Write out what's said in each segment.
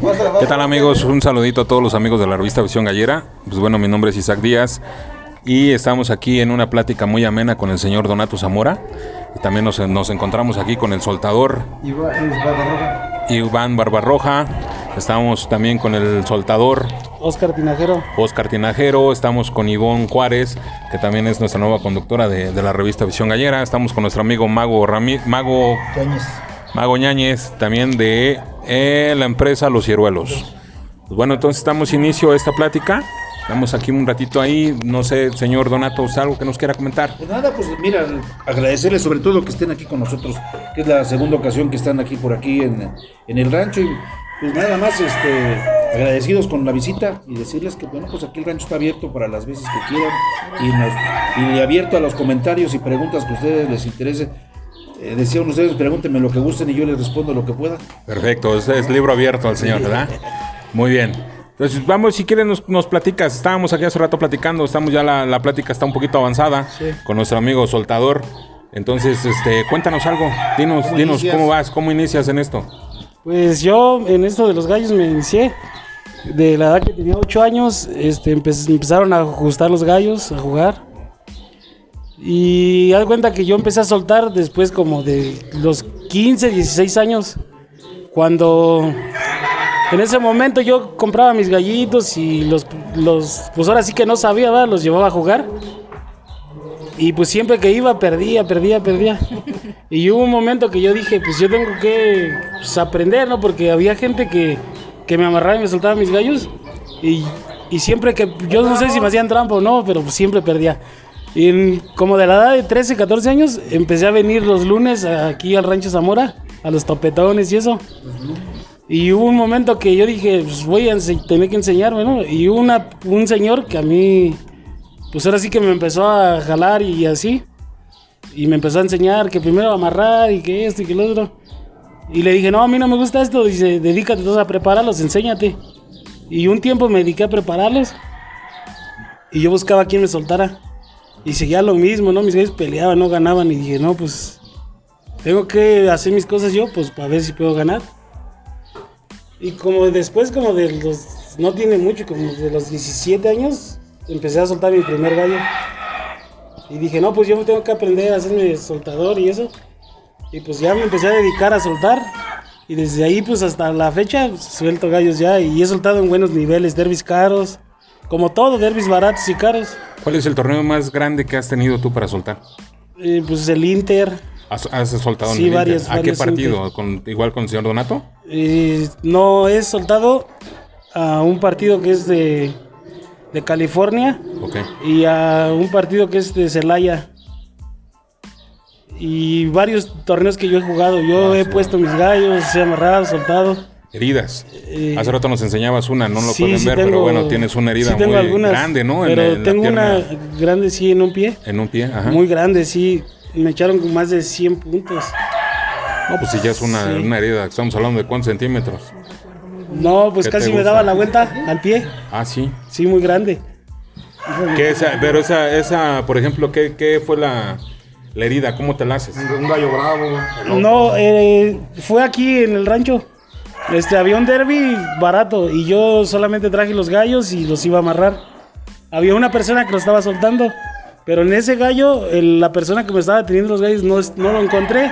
¿Qué tal amigos? Un saludito a todos los amigos de la revista Visión Gallera. Pues bueno, mi nombre es Isaac Díaz y estamos aquí en una plática muy amena con el señor Donato Zamora. Y también nos, nos encontramos aquí con el soltador Iván Barbarroja. Estamos también con el soltador Oscar Tinajero. Oscar Tinajero. Estamos con Ivonne Juárez, que también es nuestra nueva conductora de, de la revista Visión Gallera. Estamos con nuestro amigo Mago Rami, Mago Mago Ñañez, también de eh, la empresa Los Cieruelos. Pues bueno, entonces damos inicio a esta plática. Estamos aquí un ratito ahí. No sé, señor Donato, ¿usted algo que nos quiera comentar? Pues nada, pues mira, agradecerles sobre todo que estén aquí con nosotros, que es la segunda ocasión que están aquí por aquí en, en el rancho. Y pues nada más, este, agradecidos con la visita y decirles que bueno, pues aquí el rancho está abierto para las veces que quieran y, y abierto a los comentarios y preguntas que a ustedes les interese. Eh, decían ustedes, pregúntenme lo que gusten y yo les respondo lo que pueda. Perfecto, este es libro abierto al señor, ¿verdad? Muy bien. Entonces, vamos, si quieren, nos, nos platicas. Estábamos aquí hace rato platicando, estamos ya, la, la plática está un poquito avanzada con nuestro amigo Soltador. Entonces, este, cuéntanos algo. Dinos, ¿Cómo dinos, inicias? ¿cómo vas? ¿Cómo inicias en esto? Pues yo en esto de los gallos me inicié. De la edad que tenía 8 años, este, empe- empezaron a ajustar los gallos, a jugar. Y haz cuenta que yo empecé a soltar después como de los 15, 16 años. Cuando en ese momento yo compraba mis gallitos y los, los pues ahora sí que no sabía, ¿verdad? los llevaba a jugar. Y pues siempre que iba perdía, perdía, perdía. Y hubo un momento que yo dije, pues yo tengo que pues, aprender, ¿no? Porque había gente que, que me amarraba y me soltaba mis gallos. Y, y siempre que, yo no sé si me hacían trampa o no, pero pues siempre perdía. Y en- como de la edad de 13, 14 años, empecé a venir los lunes aquí al Rancho Zamora, a los topetones y eso. Y hubo un momento que yo dije, pues voy a tener que enseñarme, ¿no? Y una, un señor que a mí, pues ahora sí que me empezó a jalar y así. Y me empezó a enseñar que primero amarrar y que esto y que lo otro. Y le dije, no, a mí no me gusta esto. Dice, dedícate entonces a prepararlos, enséñate. Y un tiempo me dediqué a prepararlos. Y yo buscaba a quien me soltara. Y seguía lo mismo, ¿no? Mis gallos peleaban, no ganaban. Y dije, no, pues tengo que hacer mis cosas yo, pues para ver si puedo ganar. Y como después, como de los, no tiene mucho, como de los 17 años, empecé a soltar mi primer gallo. Y dije, no, pues yo tengo que aprender a hacerme soltador y eso. Y pues ya me empecé a dedicar a soltar. Y desde ahí, pues hasta la fecha, suelto gallos ya. Y he soltado en buenos niveles, derbis caros. Como todo, derbis baratos y caros. ¿Cuál es el torneo más grande que has tenido tú para soltar? Eh, pues el Inter. ¿Has, has soltado en Sí, el Inter? varios- ¿A qué partido? Inter. ¿Con, ¿Igual con el señor Donato? Eh, no he soltado a un partido que es de, de California. Ok. y a un partido que es de Celaya. Y varios torneos que yo he jugado. Yo he puesto mis gallos, he amarrado, soltado. Heridas. Eh, Hace rato nos enseñabas una, no lo Sí, pueden sí ver, pero bueno, tienes una herida sí tengo muy algunas, grande, ¿no? En Pero tengo una grande, sí, en un pie. En un pie, ajá. Muy grande, sí. Me echaron con más de 100 puntos. No, pues si ya es una, Sí. una herida, estamos hablando de cuántos centímetros. No, pues ¿Qué te casi me daba la vuelta al pie. Ah, sí. Sí, muy grande. ¿Qué esa, pero esa, esa, por ejemplo, ¿qué, qué fue la, la herida? ¿Cómo te la haces? Un gallo bravo. No, eh, fue aquí en el rancho. Este, había un derby barato y yo solamente traje los gallos y los iba a amarrar. Había una persona que lo estaba soltando, pero en ese gallo, el- la persona que me estaba teniendo los gallos no, no lo encontré.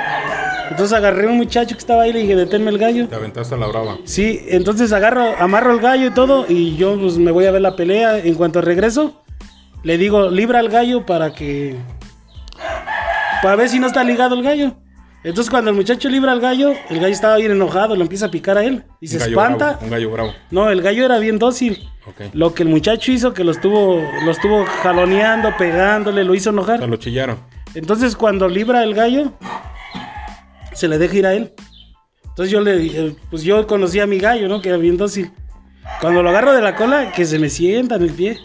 Entonces agarré a un muchacho que estaba ahí y le dije, deténme el gallo. Te aventaste a la brava. Sí, entonces agarro, amarro el gallo y todo y yo pues me voy a ver la pelea. En cuanto regreso, le digo, libra al gallo para que... Para ver si no está ligado el gallo. Entonces cuando el muchacho libra al gallo, el gallo estaba bien enojado, lo empieza a picar a él y se Un espanta. bravo, un gallo bravo. No, el gallo era bien dócil. Lo que el muchacho hizo, que lo estuvo, lo estuvo jaloneando, pegándole, lo hizo O sea, enojar. lo chillaron. Entonces cuando libra el gallo, se le deja ir a él. Entonces yo le dije, pues yo conocí a mi gallo, ¿no? Que era bien dócil. Cuando lo agarro de la cola, que se me sienta en el pie.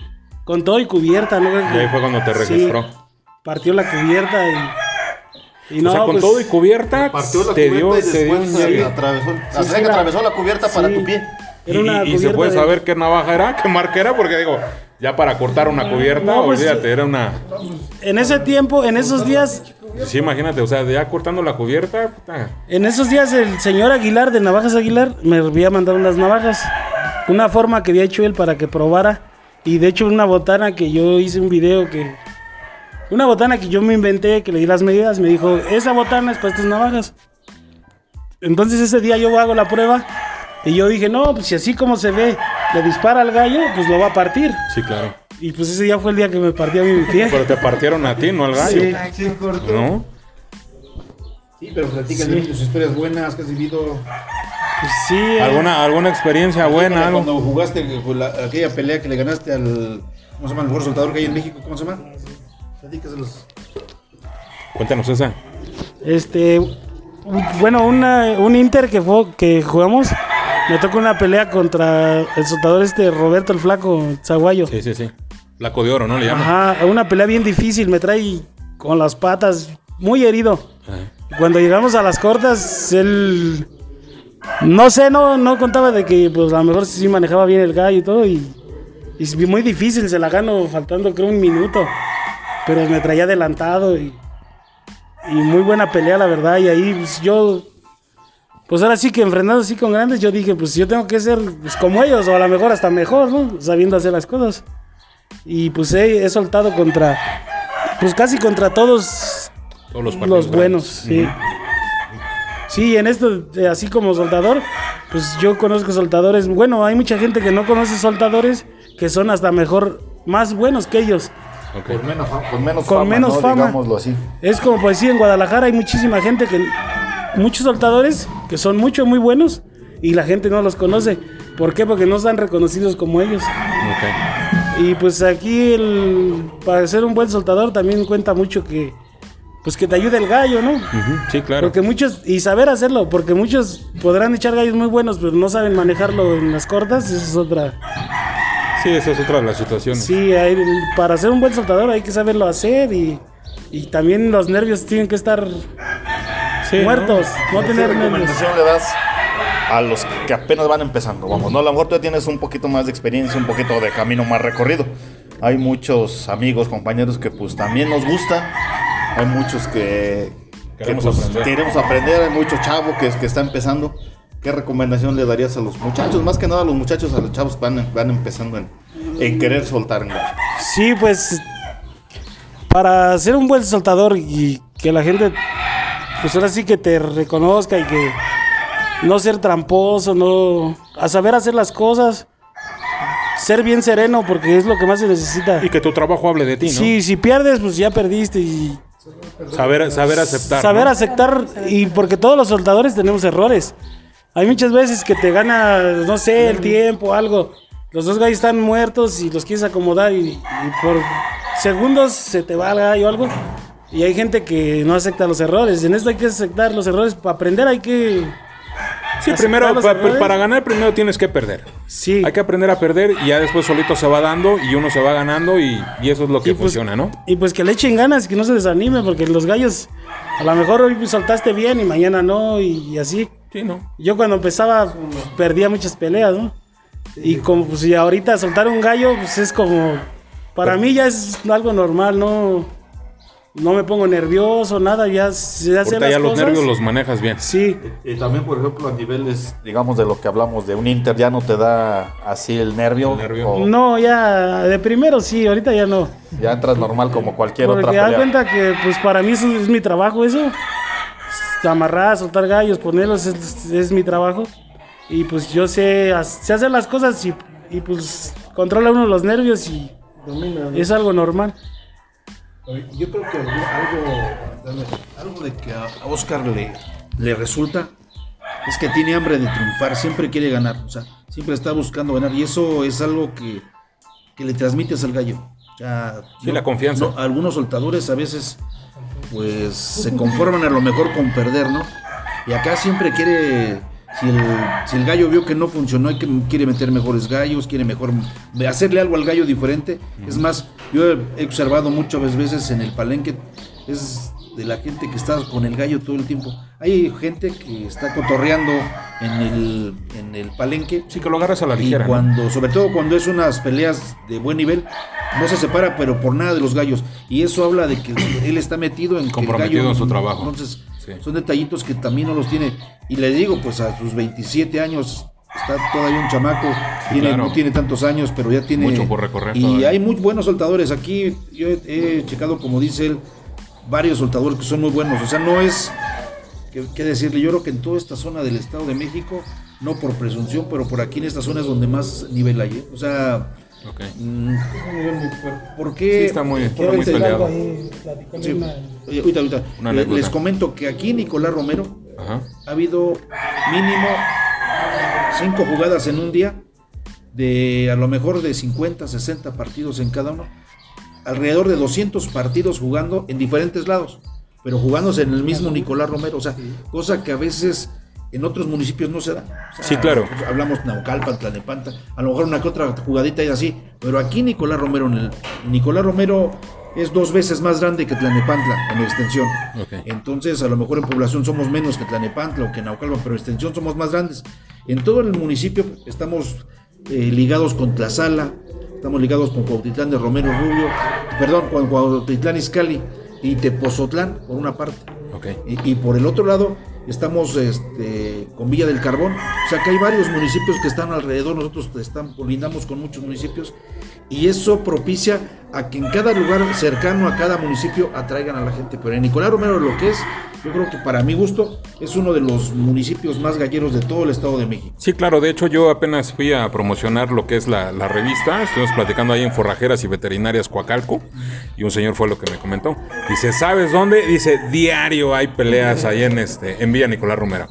Con todo y cubierta, ¿no? Y ahí fue cuando te Sí, registró. partió la cubierta y... y no, o sea, con pues, todo y cubierta, Partió la te cubierta dio, y te dio un se atravesó. Sí, que atravesó la cubierta para tu pie. Y, Era una y- y se puede de- saber qué navaja era, qué marca era, porque digo, ya para cortar una cubierta, No, pues, olvídate, era una... En ese tiempo, en esos días, Sí, imagínate, o sea, ya cortando la cubierta, puta. En esos días el señor Aguilar de Navajas Aguilar me había mandado unas navajas. Una forma que había hecho él para que probara. Y de hecho una botana que yo hice un video que... Una botana que yo me inventé, que le di las medidas, me dijo, esa botana es para estas navajas. Entonces ese día yo hago la prueba y yo dije, no, pues si así como se ve, le dispara al gallo, pues lo va a partir. Sí, claro. Y pues ese día fue el día que me partió a mí mi pie. Pero te partieron a ti, no al gallo. Sí. ¿No? Sí, pero platícame Sí. tus historias buenas que has vivido. Pues sí, eh, ¿Alguna, alguna experiencia buena? Algo? Cuando jugaste la- aquella pelea que le ganaste al. ¿Cómo se llama? El mejor soltador que hay en México. ¿Cómo se llama? Cuéntanos esa. Este, bueno, una, un Inter que, fue, que jugamos, me tocó una pelea contra el soltador este Roberto el Flaco Zaguayo. Sí, sí, sí. Flaco de oro, ¿no? Le llaman. Ajá, una pelea bien difícil, me trae con las patas muy herido. Ajá. Cuando llegamos a las cortas, él, no sé, no, no contaba de que pues a lo mejor sí manejaba bien el gallo y todo y, y muy difícil, se la gano faltando creo un minuto, pero me traía adelantado y, y muy buena pelea la verdad y ahí pues, yo, pues ahora sí que enfrentando así con grandes, yo dije pues yo tengo que ser pues, como ellos o a lo mejor hasta mejor, ¿no? Sabiendo hacer las cosas y pues he, he soltado contra, pues casi contra todos Todos los, buenos, grandes. sí. Sí, en esto, eh, así como soldador, pues yo conozco soldadores. Bueno, hay mucha gente que no conoce soldadores que son hasta mejor, más buenos que ellos. Con menos, con menos Con fama, menos ¿no? fama. Digámoslo así. Es como por decir, en Guadalajara hay muchísima gente que. Muchos soldadores que son mucho, muy buenos y la gente no los conoce. ¿Por qué? Porque no están reconocidos como ellos. Y pues aquí, el, para ser un buen soldador, también cuenta mucho que. Pues que te ayude el gallo, ¿no? Sí, claro. Porque muchos, y saber hacerlo, porque muchos podrán echar gallos muy buenos, pero no saben manejarlo en las cortas, esa es otra. Sí, esa es otra de las situaciones. Sí, hay- para ser un buen soltador hay que saberlo hacer y, y también los nervios tienen que estar Sí, ¿no? muertos, no, ¿Qué tener nervios. recomendación le das a los que apenas van empezando? Vamos, ¿no? A lo mejor tú ya tienes un poquito más de experiencia, un poquito de camino más recorrido. Hay muchos amigos, compañeros que pues también nos gusta. Hay muchos que, que, Queremos pues, aprender. queremos aprender. Hay mucho chavo que, que está empezando. ¿Qué recomendación le darías a los muchachos? Más que nada a los muchachos, a los chavos que van, van empezando en, en querer soltar. ¿no? Sí, pues para ser un buen soltador y que la gente, pues ahora sí que te reconozca y que no ser tramposo, no, a saber hacer las cosas, ser bien sereno porque es lo que más se necesita. Y que tu trabajo hable de ti, ¿no? Sí, si pierdes, pues ya perdiste y Saber, saber aceptar. saber ¿no? aceptar y porque todos los soldadores tenemos errores. Hay muchas veces que te gana, no sé, el tiempo, algo. Los dos gallos están muertos y los quieres acomodar y, y por segundos se te va el gallo o algo. Y hay gente que no acepta los errores. En esto hay que aceptar los errores. Para aprender hay que... Sí, primero, los pa- errores. para ganar, primero tienes que perder. Sí. Hay que aprender a perder y ya después solito se va dando y uno se va ganando y, y eso es lo que Y pues- funciona, ¿no? Y pues que le echen ganas, que no se desanime, porque los gallos, a lo mejor hoy soltaste bien y mañana no, y, así. Sí, ¿no? Yo cuando empezaba perdía muchas peleas, ¿no? Y como pues y ahorita soltar un gallo, pues es como, para mí ya es algo normal, no, no me pongo nervioso, nada, ya se hace Ahorita las ya los cosas. nervios los manejas bien. Sí, Y también, por ejemplo, a niveles, digamos, de lo que hablamos de un Inter, ya no te da así el nervio. El nervio. o no, ya de primero sí, ahorita ya no. Ya entras normal como cualquier otra Porque da cuenta que pues para mí eso es mi trabajo eso. Amarrar, soltar gallos, ponerlos es, es mi trabajo. Y pues yo sé, sé hacer las cosas y, y, pues controla uno los nervios y es algo normal. Yo creo que algo, algo, de que a Oscar le, le resulta es que tiene hambre de triunfar, siempre quiere ganar, o sea, siempre está buscando ganar y eso es algo que, que le transmites al gallo. O sea, Sí, la confianza. no, algunos soltadores a veces pues se conforman a lo mejor con perder, ¿no? Y acá siempre quiere, si el, si el gallo vio que no funcionó, hay que, quiere meter mejores gallos, quiere mejor hacerle algo al gallo diferente. Es más, yo he- he observado muchas veces en el palenque, es de la gente que está con el gallo todo el tiempo. Hay gente que está cotorreando en el, en el palenque Sí, que lo agarras a la y ligera. ¿no? cuando, sobre todo cuando es unas peleas de buen nivel, no se separa, pero por nada de los gallos. Y eso habla de que él está metido en Comprometido gallo- en su trabajo. Entonces, Sí. son detallitos que también no los tiene. Y le digo, pues a sus 27 años está todavía un chamaco, tiene, claro. no tiene tantos años, pero ya tiene Mucho por recorrer Y todavía. hay muy buenos soltadores. Aquí yo he, he checado, como dice él, varios soltadores que son muy buenos. O sea, no es que, que decirle, yo creo que en toda esta zona del Estado de México, no por presunción, pero por aquí en esta zona es donde más nivel hay. ¿eh? O sea, Ok. mm, ¿por qué? Sí, está muy, está muy peleado. ahí, Sí. Oye, ahorita, Le-. Les comento que aquí Nicolás Romero Ajá. ha habido mínimo cinco jugadas en un día de a lo mejor de 50, 60 partidos en cada uno. Alrededor de 200 partidos jugando en diferentes lados, pero jugándose en el mismo Nicolás Romero, o sea, cosa que a veces en otros municipios no se da. O sea, Sí, claro. pues, Hablamos Naucalpan, Tlanepanta, a lo mejor una que otra jugadita y así, pero aquí Nicolás Romero, en el, Nicolás Romero es dos veces más grande que Tlanepantla en extensión. Entonces, a lo mejor en población somos menos que Tlanepantla o que Naucalpan, pero en extensión somos más grandes. En todo el municipio estamos eh, ligados con Tlazala, estamos ligados con Cuautitlán de Romero Rubio, perdón, con Cuautitlán Izcalli y Tepozotlán, por una parte. Y por el otro lado estamos este, con Villa del Carbón. O sea que hay varios municipios que están alrededor. Nosotros están, colindamos con muchos municipios. Y eso propicia a que en cada lugar cercano a cada municipio atraigan a la gente. Pero en Nicolás Romero lo que es, yo creo que para mi gusto, es uno de los municipios más galleros de todo el Estado de México. Sí, claro, de hecho yo apenas fui a promocionar lo que es la, la revista, estuvimos platicando ahí en Forrajeras y Veterinarias Coacalco y un señor fue lo que me comentó. Dice, ¿sabes dónde? Dice, diario hay peleas ahí en, este, en Villa Nicolás Romero.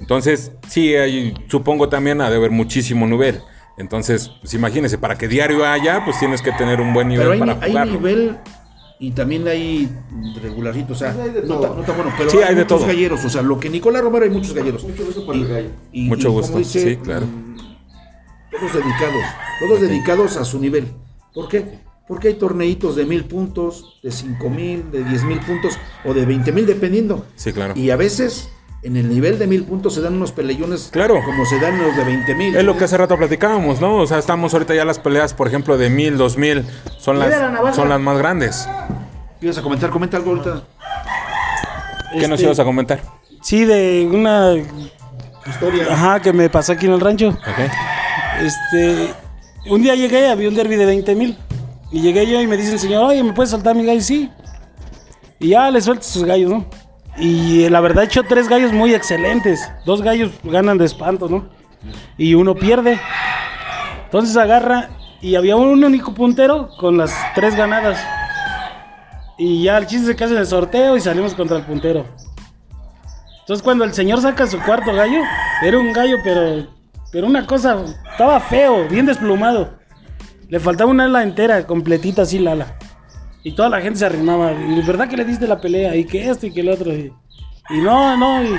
Entonces, sí, hay, supongo también ha de haber muchísimo nivel. Entonces, pues imagínese, para que diario haya, pues tienes que tener un buen nivel Pero hay, para ni- hay nivel y también hay regularcito, o sea, no, tan- no tan bueno, pero Sí, hay de muchos todo. galleros, o sea, lo que Nicolás Romero hay muchos galleros. Mucho gusto para Y- el gallo. y- Mucho y gusto, dice, sí, claro. mm, Todos dedicados, todos dedicados a su nivel. ¿Por qué? Porque hay torneitos de mil puntos, de cinco mil, de diez mil puntos o de veinte mil, dependiendo. Sí, claro. Y a veces en el nivel de mil puntos se dan unos peleones Claro. como se dan los de veinte mil. Es lo que hace rato platicábamos, ¿no? O sea, estamos ahorita ya las peleas, por ejemplo, de mil, dos mil, son la las, navaja. son las más grandes. ¿Quieres a comentar? Comenta algo ahorita. ¿Qué nos Este, ibas a comentar? Sí, de una. Historia. Ajá, que me pasó aquí en el rancho. Ok. Este. Un día llegué, había un derby de 20 mil. Y llegué yo y me dice el señor, oye, ¿me puedes soltar mi gallo? Sí. Y ya le suelto sus gallos, ¿no? Y la verdad hecho tres gallos muy excelentes. Dos gallos ganan de espanto, ¿no? Y uno pierde. Entonces agarra y había un único puntero con las tres ganadas. Y ya el chiste se casa en el sorteo y salimos contra el puntero. Entonces cuando el señor saca su cuarto gallo, era un gallo, pero, pero una cosa, estaba feo, bien desplumado. Le faltaba una ala entera, completita así la ala. Y toda la gente se arrimaba. Y verdad que le diste la pelea, y que esto y que el otro. Y, y no, no, y,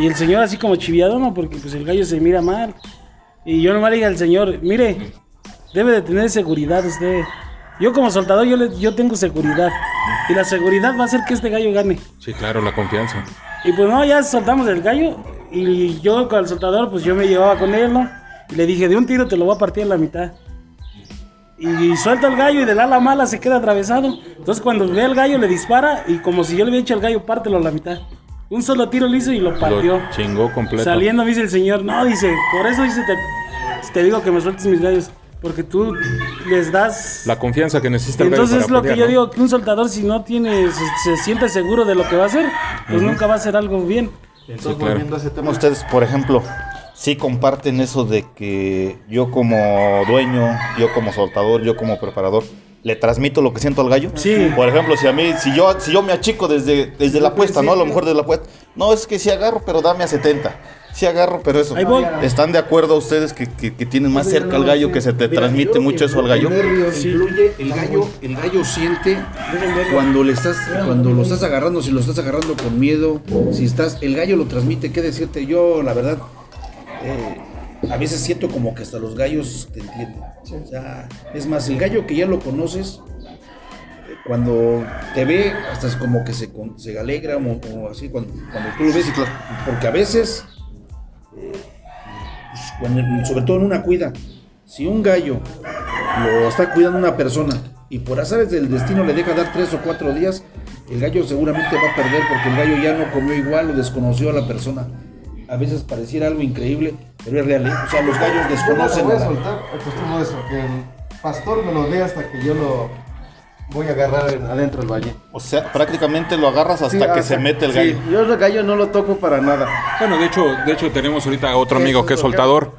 y el señor así como chiviado, no, porque pues el gallo se mira mal. Y yo nomás le dije al señor, mire, debe de tener seguridad usted. Yo como soltador, yo, le- yo tengo seguridad. Y la seguridad va a hacer que este gallo gane. Sí, claro, la confianza. Y pues no, ya soltamos el gallo. Y yo con el soltador, pues yo me llevaba con él, ¿no? Y le dije, de un tiro te lo voy a partir a la mitad. Y suelta el gallo y del ala mala se queda atravesado. Entonces cuando ve el gallo le dispara y como si yo le hubiera hecho al gallo, pártelo a la mitad. Un solo tiro le hizo y lo partió. Lo chingó completo. Saliendo me dice el señor, no, dice, por eso dice, te, te digo que me sueltes mis gallos. Porque tú les das... La confianza que necesita el gallo Entonces es para lo que pelear, yo ¿no? digo, que un soltador si no tiene, se, se siente seguro de lo que va a hacer, pues nunca va a hacer algo bien. Entonces, Sí, claro. volviendo a ese tema, ustedes, por ejemplo, sí comparten eso de que yo como dueño, yo como soltador, yo como preparador, le transmito lo que siento al gallo. Sí. Por ejemplo, si a mí, si yo, si yo me achico desde, desde la apuesta, ¿no? A lo mejor desde la apuesta. No, es que sí agarro, pero dame a 70. Sí agarro, pero eso. Ahí voy. ¿Están de acuerdo ustedes que, que- que tienen más cerca al gallo, que se te Mira, transmite mucho eso al gallo? Influye, el gallo, el gallo siente cuando le estás, cuando lo estás agarrando, si lo estás agarrando con miedo, si estás, el gallo lo transmite, qué decirte, yo la verdad, eh, a veces siento como que hasta los gallos te entienden. O sea, es más, el gallo que ya lo conoces, eh, cuando te ve, hasta es como que se, se alegra o, o así, cuando, cuando tú lo ves, porque a veces pues, cuando- sobre todo en una cuida, si un gallo lo está cuidando una persona y por azares del destino le deja dar tres o cuatro días, el gallo seguramente va a perder porque el gallo ya no comió igual o desconoció a la persona. A veces pareciera algo increíble, pero es real. ¿eh? O sea, los gallos desconocen. Yo no lo voy a soltar, acostumbro eso, que el pastor me lo dé hasta que yo lo voy a agarrar en- adentro del valle. O sea, prácticamente lo agarras hasta Sí, que hasta- se mete el sí, gallo. yo el gallo no lo toco para nada. Bueno, de hecho, de hecho tenemos ahorita otro Sí, amigo que es soltador,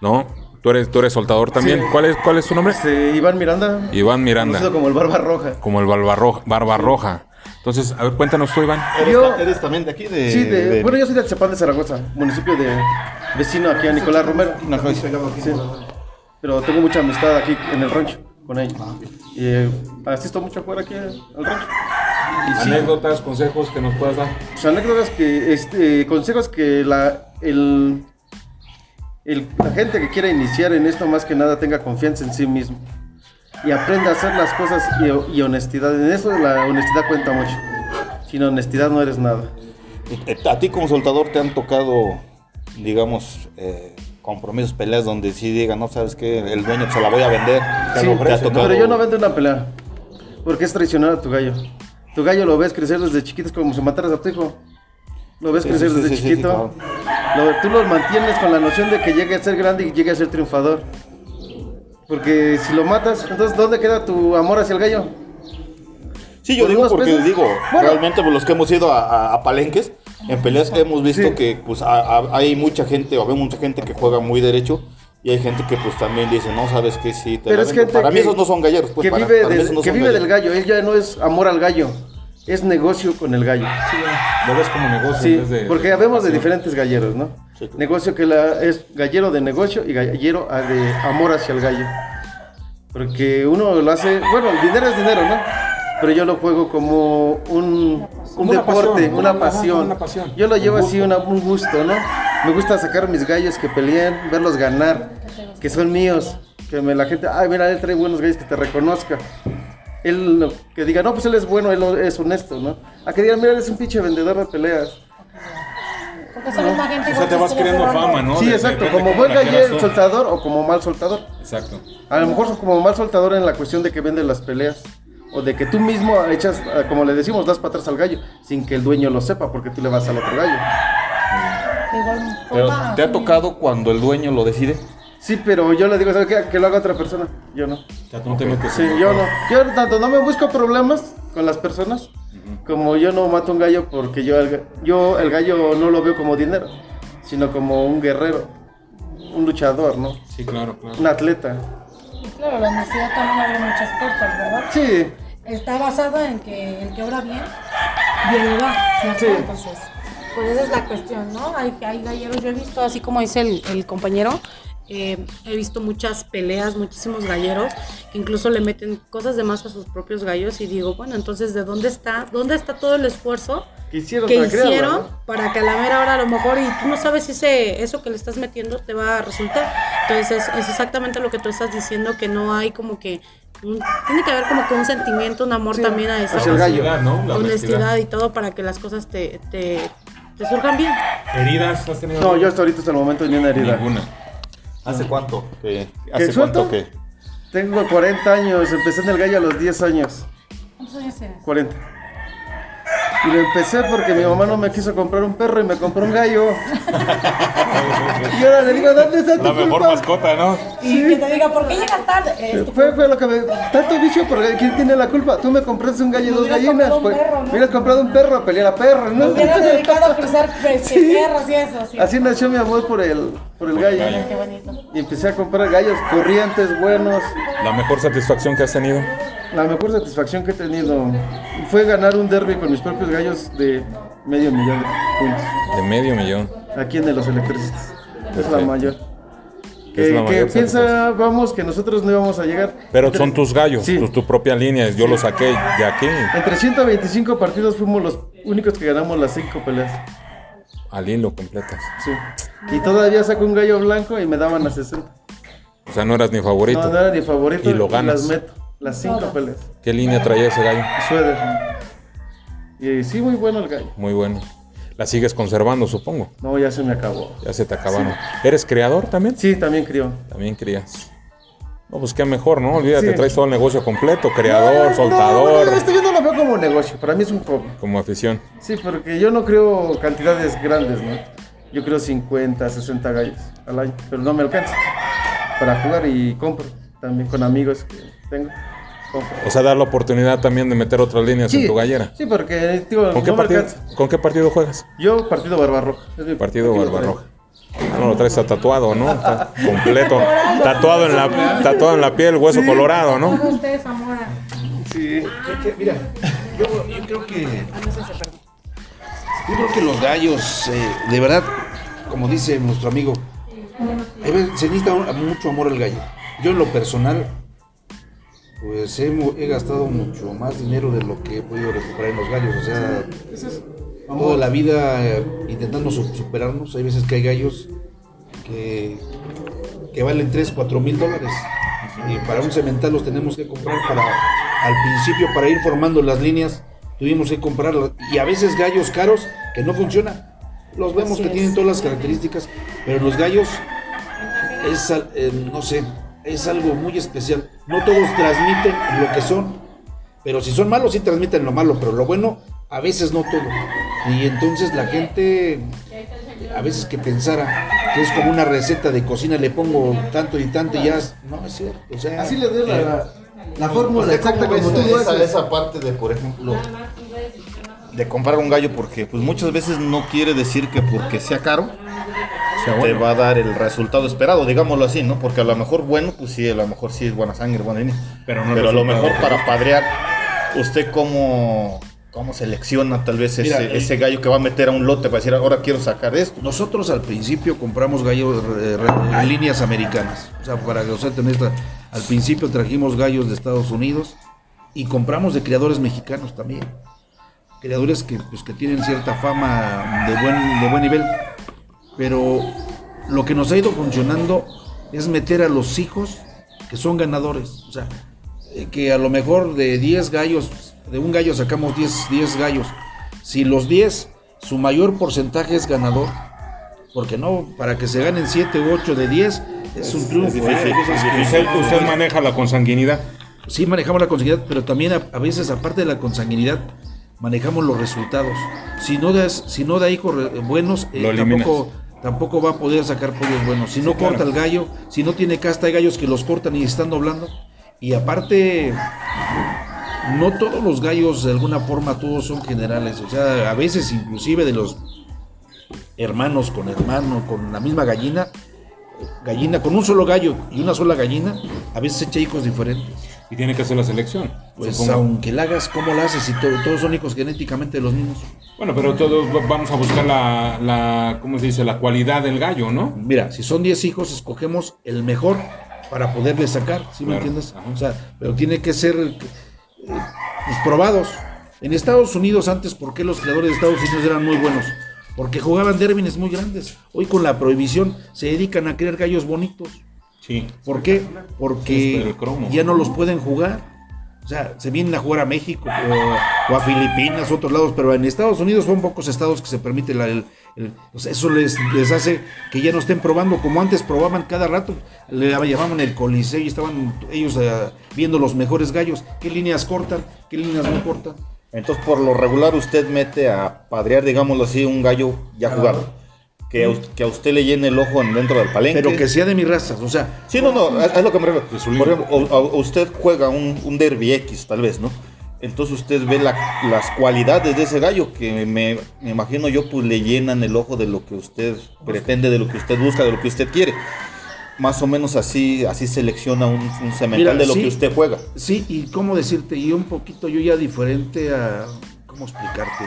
¿no? Tú eres, tú eres soltador también. Sí. ¿Cuál es, cuál es tu nombre? Este, Iván Miranda. Iván Miranda. Conocido como el Barba Roja. Como el barba roja, barba roja. Entonces, a ver, cuéntanos tú, Iván. ¿Eres, Yo- ta- eres también de aquí? De, Sí, de- de- bueno, yo soy de Atzapán de Zaragoza, municipio de vecino aquí a Nicolás Romero. Ajá, Sí. Pero tengo mucha amistad aquí en el rancho con ellos. Y eh, asisto mucho afuera aquí al rancho. Y sí, Anécdotas, consejos que nos puedas dar. pues, anécdotas que, este, consejos que la, el, el- la gente que quiera iniciar en esto más que nada tenga confianza en sí mismo. Y aprenda a hacer las cosas y, y honestidad. En eso la honestidad cuenta mucho. Sin honestidad no eres nada. Eh, ¿A ti como soltador te han tocado, digamos, eh, compromisos, peleas donde sí digan, no sabes qué, el dueño se la voy a vender? Sí, pero yo no vendo una pelea. Porque es traicionar a tu gallo. Tu gallo lo ves crecer desde chiquito, es como si mataras a tu hijo. Lo ves Sí, crecer sí, desde chiquito. Lo- tú lo mantienes con la noción de que llegue a ser grande y llegue a ser triunfador. Porque si lo matas, entonces ¿dónde queda tu amor hacia el gallo? Sí, yo ¿Por digo porque pesos? digo, Bueno. realmente pues, los que hemos ido a, a- a palenques, en peleas hemos visto Sí. que pues a- a- hay mucha gente, o hay mucha gente que juega muy derecho, y hay gente que pues también dice, no, sabes que sí, te Pero la es vendo". gente Para mí que- esos no son galleros, pues que para- vive, para mí del, no que son vive del gallo. Él ya no es amor al gallo. Es negocio con el gallo. Lo ves como negocio Sí, en vez de- porque de habemos de pasión. diferentes galleros, ¿no? Sí, claro. Negocio que la, es gallero de negocio y gallero a- de amor hacia el gallo. Porque uno lo hace, bueno, el dinero es dinero, ¿no? Pero yo lo juego como un, un una deporte, pasión, una pasión. una pasión. Yo lo llevo Un así, una- un gusto, ¿no? Me gusta sacar mis gallos que peleen, verlos ganar, que son míos, que me, la gente, ay, mira, él trae buenos gallos, que te reconozca. Él, que diga, no, pues él es bueno, él es honesto, ¿no? A que digan, mira, él es un pinche vendedor de peleas. Porque esa misma gente O sea, te vas creando fama, ¿no? sí, De- exacto, como buen gallero tú. soltador o como mal soltador. Exacto. A lo mejor son como mal soltador en la cuestión de que vende las peleas. O de que tú mismo echas, ah, como le decimos, das para atrás al gallo, sin que el dueño lo sepa, porque tú le vas al otro gallo. Igual Pero, ¿te ha tocado cuando el dueño lo decide? Sí, pero yo le digo, ¿sabes qué? Que lo haga otra persona. Yo no. Ya no te metes Sí, yo no. Yo tanto no me busco problemas con las personas, como yo no mato un gallo porque yo el, yo el gallo no lo veo como dinero, sino como un guerrero, un luchador, ¿no? Sí, claro, claro. Un atleta. Y claro, la honestidad también abre muchas puertas, ¿verdad? Sí, Está basada en que el que obra bien, bien le va, ¿cierto? Sí. Entonces, pues esa es la cuestión, ¿no? Hay, hay galleros, yo he visto, así como dice el, el compañero, eh, he visto muchas peleas, muchísimos galleros, que incluso le meten cosas de más a sus propios gallos y digo, bueno, entonces, ¿de dónde está, dónde está todo el esfuerzo que hicieron que para hicieron ¿no? para que a la mera hora a lo mejor y tú no sabes si ese, eso que le estás metiendo te va a resultar. Entonces es, es exactamente lo que tú estás diciendo, que no hay como que, un- tiene que haber como que un sentimiento, un amor Sí, también a gallo. Honestidad, ¿no? La honestidad y todo para que las cosas te, te, te surjan bien. ¿Heridas has tenido? No, yo hasta ahorita hasta el momento ni una herida. Ninguna. ¿Hace cuánto? que- ¿Hace cuánto que? Tengo 40 años, empecé en el gallo a los 10 años. ¿Cuántos años tienes? 40. Y lo empecé porque mi mamá no me quiso comprar un perro y me compró un gallo. y ahora le digo, ¿dónde está tu La mejor culpa? mascota, ¿no? Y que te diga, ¿por qué llegas tarde? Fue, fue lo que me... Tanto bicho, porque ¿quién tiene la culpa? Tú me compraste un gallo y dos gallinas. comprado Pues, perro, ¿no? me hubieras comprado un perro a pelear a perros, ¿no? Me hubieras dedicado a cruzar Sí. perros y eso. Sí. Así nació mi amor por el, por el gallo. gallo. Qué bonito. Y empecé a comprar gallos corrientes, buenos. La mejor satisfacción que has tenido. La mejor satisfacción que he tenido fue ganar un derby con mis propios gallos de medio millón de puntos. De medio millón. Aquí en de los electricistas. Es la mayor. Es Que, la que mayor pensábamos que nosotros no íbamos a llegar. Pero Entre- son tus gallos, Sí. tu, tu propia línea. Yo lo saqué de aquí Entre 125 partidos fuimos los únicos que ganamos las 5 peleas. al hilo completas. Sí. Y todavía saco un gallo blanco y me daban a 60. O sea, no eras ni favorito. No, no era ni favorito. Y lo ganas. las meto. Las 5 peleas. ¿Qué línea traía ese gallo? Suéter. Y sí, muy bueno el gallo. Muy bueno. La sigues conservando, supongo. No, ya se me acabó. Ya se te acabaron. ¿Eres criador también? Sí, también crió. También crías. No, pues qué mejor, ¿no? Olvídate, Sí. traes todo el negocio completo, creador, No, no, soltador, no, esto yo no lo veo como negocio, para mí es un hobby. como afición. Sí, porque yo no creo cantidades grandes, ¿no? Yo creo 50, 60 gallos al año, pero no me alcanza para jugar y compro también con amigos que tengo. O sea, dar la oportunidad también de meter otras líneas en tu gallera. Sí, porque digo, ¿Con qué, no partido. ¿Con qué partido juegas? Yo partido Barbarroja. es mi Partido. Barbarroja. Ah, no, lo traes tatuado, ¿no? Está completo. Tatuado en la, tatuado en la piel, hueso colorado, ¿no? Todos ustedes, Zamora. Sí. Mira, yo, yo creo que. Yo creo que los gallos, eh, de verdad, como dice nuestro amigo, veces se necesita mucho amor al gallo. Yo en lo personal, pues he, he gastado mucho más dinero de lo que he podido recuperar en los gallos. O sea, toda la vida eh, intentando su- superarnos. Hay veces que hay gallos que, que valen 3, 4 mil dólares. Y para un cemental los tenemos que comprar para, al principio, para ir formando las líneas, tuvimos que comprarlos. Y a veces gallos caros que no funcionan. Los vemos Así que es. tienen todas las características, pero los gallos es, eh, no sé, es algo muy especial. No todos transmiten lo que son, pero si son malos sí transmiten lo malo, pero lo bueno a veces no todo. Y entonces la gente, a veces que pensara que es como una receta de cocina, le pongo tanto y tanto y ya, no es cierto. O sea, Así le doy la, la, la fórmula ¿Usted exacta como ves tú esa, haces. esa parte de, por ejemplo, de comprar un gallo? Porque pues muchas veces no quiere decir que porque sea caro te va a dar el resultado esperado, digámoslo así, ¿no? Porque a lo mejor, bueno, pues sí, a lo mejor sí es buena sangre, buena línea. Pero no el Pero a lo mejor que- para padrear, ¿usted cómo, cómo selecciona tal vez ese, Mira, el- ese gallo que va a meter a un lote para decir, ahora quiero sacar esto? Nosotros al principio compramos gallos eh, re- en líneas americanas. O sea, para que usted tenga esta, al principio trajimos gallos de Estados Unidos y compramos de criadores mexicanos también. Criadores que, pues, que tienen cierta fama de buen, de buen nivel. Pero lo que nos ha ido funcionando es meter a los hijos que son ganadores. O sea, eh, que a lo mejor de 10 gallos, de un gallo sacamos 10, 10 gallos. Si los 10, su mayor porcentaje es ganador, porque no, para que se ganen 7 u 8 de 10 es un triunfo. difícil, ¿eh? Es que- Usted, usted maneja la consanguinidad. Sí manejamos la consanguinidad, pero también a, a veces, aparte de la consanguinidad, manejamos los resultados. Si no das, si no da hijos buenos, eh, tampoco, tampoco va a poder sacar pollos buenos. Si no Sí, claro. corta el gallo, si no tiene casta, hay gallos que los cortan y están doblando. Y aparte, no todos los gallos, de alguna forma, todos son generales. O sea, a veces inclusive de los hermanos con hermano, con la misma gallina, gallina, con un solo gallo y una sola gallina, a veces echa hijos diferentes. Y tiene que hacer la selección. Pues supongo. aunque la hagas, ¿cómo la haces? Si to- todos son hijos genéticamente de los mismos. Bueno, pero todos va- vamos a buscar la, la, ¿cómo se dice? La cualidad del gallo, ¿no? Mira, si son 10 hijos, escogemos el mejor para poderle sacar, ¿sí me entiendes? ajá. O sea, pero tiene que ser eh, pues, probados. En Estados Unidos antes, ¿por qué los creadores de Estados Unidos eran muy buenos? Porque jugaban dérbiles muy grandes. Hoy con la prohibición se dedican a crear gallos bonitos. Sí. ¿Por qué? Porque ya no los pueden jugar. O sea, se vienen a jugar a México o, o a Filipinas, otros lados, pero en Estados Unidos son pocos estados que se permite la- el, el- o sea, eso les, les hace que ya no estén probando como antes probaban cada rato. Le llamaban el coliseo y estaban ellos eh, viendo los mejores gallos. ¿Qué líneas cortan? ¿Qué líneas no cortan? Entonces, por lo regular, usted mete a padrear, digámoslo así, un gallo ya jugado. Que a, us- que a usted le llene el ojo en- dentro del palenque. Pero que sea de mis razas, o sea, Sí, no, no, es, es lo que me refiero. Por ejemplo, o- o- usted juega un, un derby X, tal vez, ¿no? Entonces usted ve la- las cualidades de ese gallo que me, me imagino yo, pues le llenan el ojo de lo que usted pretende, de lo que usted busca, de lo que usted quiere. Más o menos así, así selecciona un, un cemental Mira, de lo sí. que usted juega. Sí, y cómo decirte, y un poquito yo ya diferente a, ¿cómo explicarte?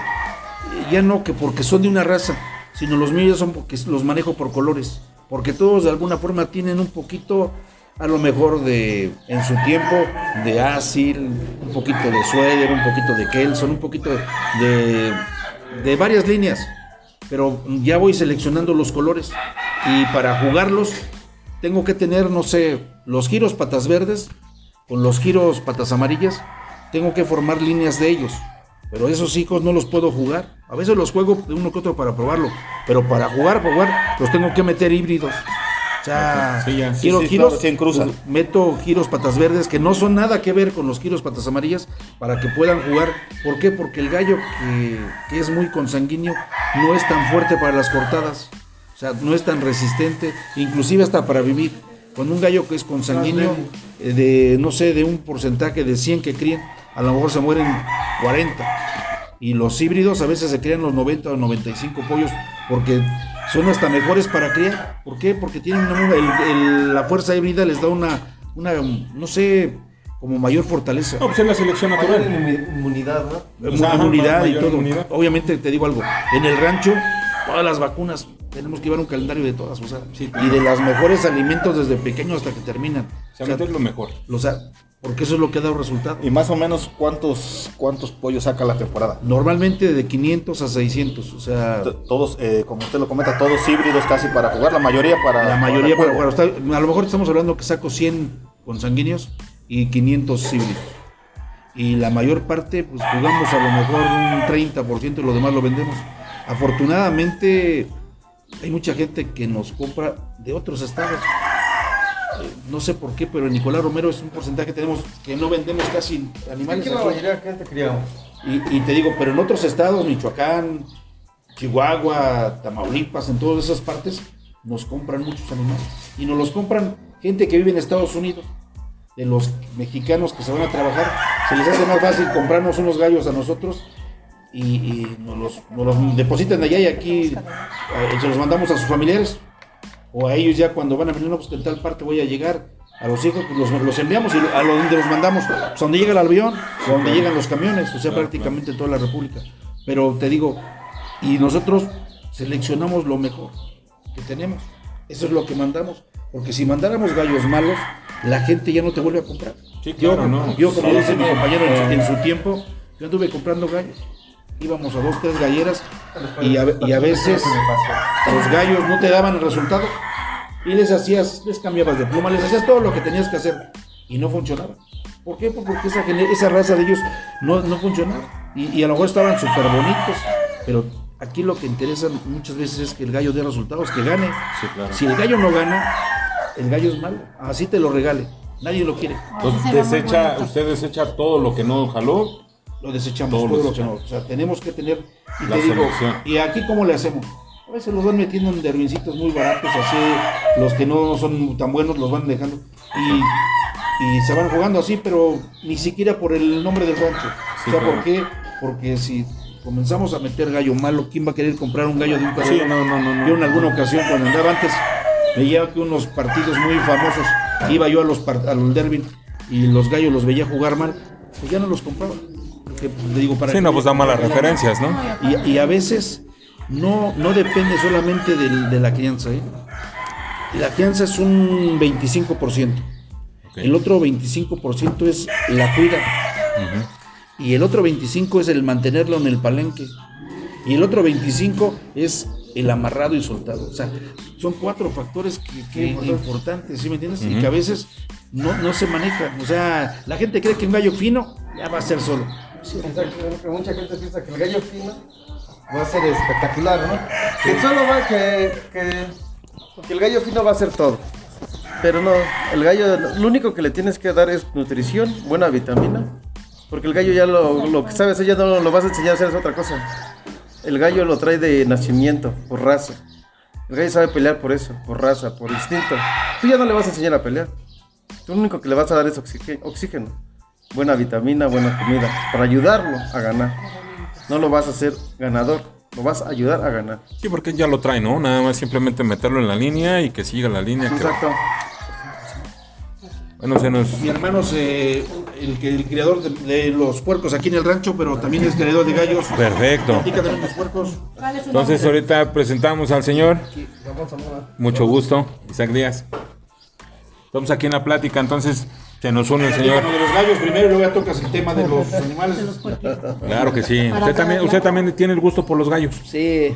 Ya no que porque son de una raza, sino los míos son porque los manejo por colores, porque todos de alguna forma tienen un poquito, a lo mejor de, en su tiempo, de Asil, un poquito de Sueder, un poquito de Kelson, un poquito de, de varias líneas, pero ya voy seleccionando los colores, y para jugarlos tengo que tener, no sé, los giros patas verdes con los giros patas amarillas, tengo que formar líneas de ellos. Pero esos hijos no los puedo jugar. A veces los juego de uno que otro para probarlo. Pero para jugar, para jugar, los tengo que meter híbridos. O sea, Sí, ya. giro- Sí, sí, giros, claro, pues, meto giros patas verdes que no son nada que ver con los giros patas amarillas para que puedan jugar. ¿Por qué? Porque el gallo que, que es muy consanguíneo no es tan fuerte para las cortadas. O sea, no es tan resistente, inclusive hasta para vivir. Cuando un gallo que es consanguíneo, de no sé, de un porcentaje de 100 que crían, a lo mejor se mueren 40. Y los híbridos a veces se crían los 90 o 95 pollos porque son hasta mejores para criar. ¿Por qué? Porque tienen una, el- el- la fuerza híbrida les da una, una, no sé, como mayor fortaleza. No, pues es la selección natural. inmu- inmunidad, ¿no? O sea, inmunidad y todo. inmunidad. Obviamente te digo algo, en el rancho todas las vacunas tenemos que llevar un calendario de todas, o sea, Sí, y de los mejores alimentos desde pequeños hasta que terminan. O sea, O sea, meter lo mejor. o sea, porque eso es lo que ha dado resultado. Y más o menos, ¿cuántos, cuántos pollos saca la temporada? Normalmente de 500 a 600, o sea, Todos, eh, como usted lo comenta, todos híbridos casi para jugar, la mayoría para... la mayoría para jugar. Está- a lo mejor estamos hablando que saco 100 consanguíneos y 500 híbridos. Y la mayor parte, pues jugamos a lo mejor un 30% y lo demás lo vendemos. Afortunadamente, hay mucha gente que nos compra de otros estados. Eh, No sé por qué, pero en Nicolás Romero es un porcentaje que tenemos que no vendemos casi animales. Mayoría de gente criamos. Y, y te digo, pero en otros estados, Michoacán, Chihuahua, Tamaulipas, en todas esas partes, nos compran muchos animales. Y nos los compran gente que vive en Estados Unidos. De los mexicanos que se van a trabajar, se les hace más fácil comprarnos unos gallos a nosotros y, y nos, los, nos los depositan allá y aquí eh, se los mandamos a sus familiares. O a ellos ya cuando van a venir, no, pues que en tal parte voy a llegar. A los hijos pues, los, los enviamos y a donde los mandamos, pues donde llega el avión, o donde llegan los camiones, o sea, prácticamente toda la República. Pero te digo, y nosotros seleccionamos lo mejor que tenemos. Eso es lo que mandamos. Porque si mandáramos gallos malos, la gente ya no te vuelve a comprar. Sí, claro, yo, no. yo, como Sí, dice mi compañero en, en su tiempo, yo anduve comprando gallos. Íbamos a dos, tres galleras y a, ve- y a veces los gallos no te daban el resultado y les hacías, les cambiabas de pluma, les hacías todo lo que tenías que hacer y no funcionaba. ¿Por qué? Pues Porque esa, raza de ellos no, no funcionaba y, y a lo mejor estaban súper bonitos, pero aquí lo que interesa muchas veces es que el gallo dé resultados, que gane. Sí, claro. Si el gallo no gana, el gallo es malo, así te lo regale, nadie lo quiere. Entonces muy desecha, usted desecha todo lo que no jaló. Lo desechamos todo lo que no. O sea, tenemos que tener. Y La te digo. ¿y aquí cómo le hacemos? A veces los van metiendo en derbincitos muy baratos, así. Los que no son tan buenos los van dejando. Y, y se van jugando así, pero ni siquiera por el nombre del rancho. Sí, o sea, claro. ¿por qué? Porque si comenzamos a meter gallo malo, ¿quién va a querer comprar un gallo de un Sí, corredor? no, no, no. Yo en alguna ocasión, cuando andaba antes, veía que unos partidos muy famosos, iba yo a los, par- al derby y los gallos los veía jugar mal, pues ya no los compraba. Pues, le digo, para Sí, no, pues da malas referencias, ¿no? Y, y a veces no, no depende solamente del- de la crianza. ¿eh? La crianza es un 25%. Ok. El otro 25% es la cuida. Y el otro 25% es el mantenerlo en el palenque. Y el otro 25% es el amarrado y soltado. O sea, son cuatro factores que, que importantes, ¿sí me entiendes? Y que a veces no, no se manejan. O sea, la gente cree que un gallo fino ya va a ser solo. Exacto, mucha gente piensa que el gallo fino va a ser espectacular, ¿no? Que solo va que, que, que el gallo fino va a ser todo. Pero no, el gallo, lo único que le tienes que dar es nutrición, buena vitamina. Porque el gallo ya lo, lo que sabes, ya no lo vas a enseñar a hacer es otra cosa. El gallo lo trae de nacimiento, por raza. El gallo sabe pelear por eso, por raza, por instinto. Tú ya no le vas a enseñar a pelear. Tú lo único que le vas a dar es oxígeno, buena vitamina, buena comida, para ayudarlo a ganar. No lo vas a hacer ganador, lo vas a ayudar a ganar. Sí, porque ya lo trae, ¿no? Nada más simplemente meterlo en la línea y que siga la línea. que- Exacto. Bueno, se nos... Mi hermano es eh, el, que- el criador de, de los puercos aquí en el rancho, pero también es criador de gallos. Perfecto. De los puercos. ¿Cuál es su Entonces ahorita presentamos al señor. Mucho gusto, Isaac Díaz. Estamos aquí en la plática, entonces se nos une el señor. De los gallos primero y luego ya tocas el tema de los animales. Claro que sí. Para Usted también, usted también tiene el gusto por los gallos. Sí,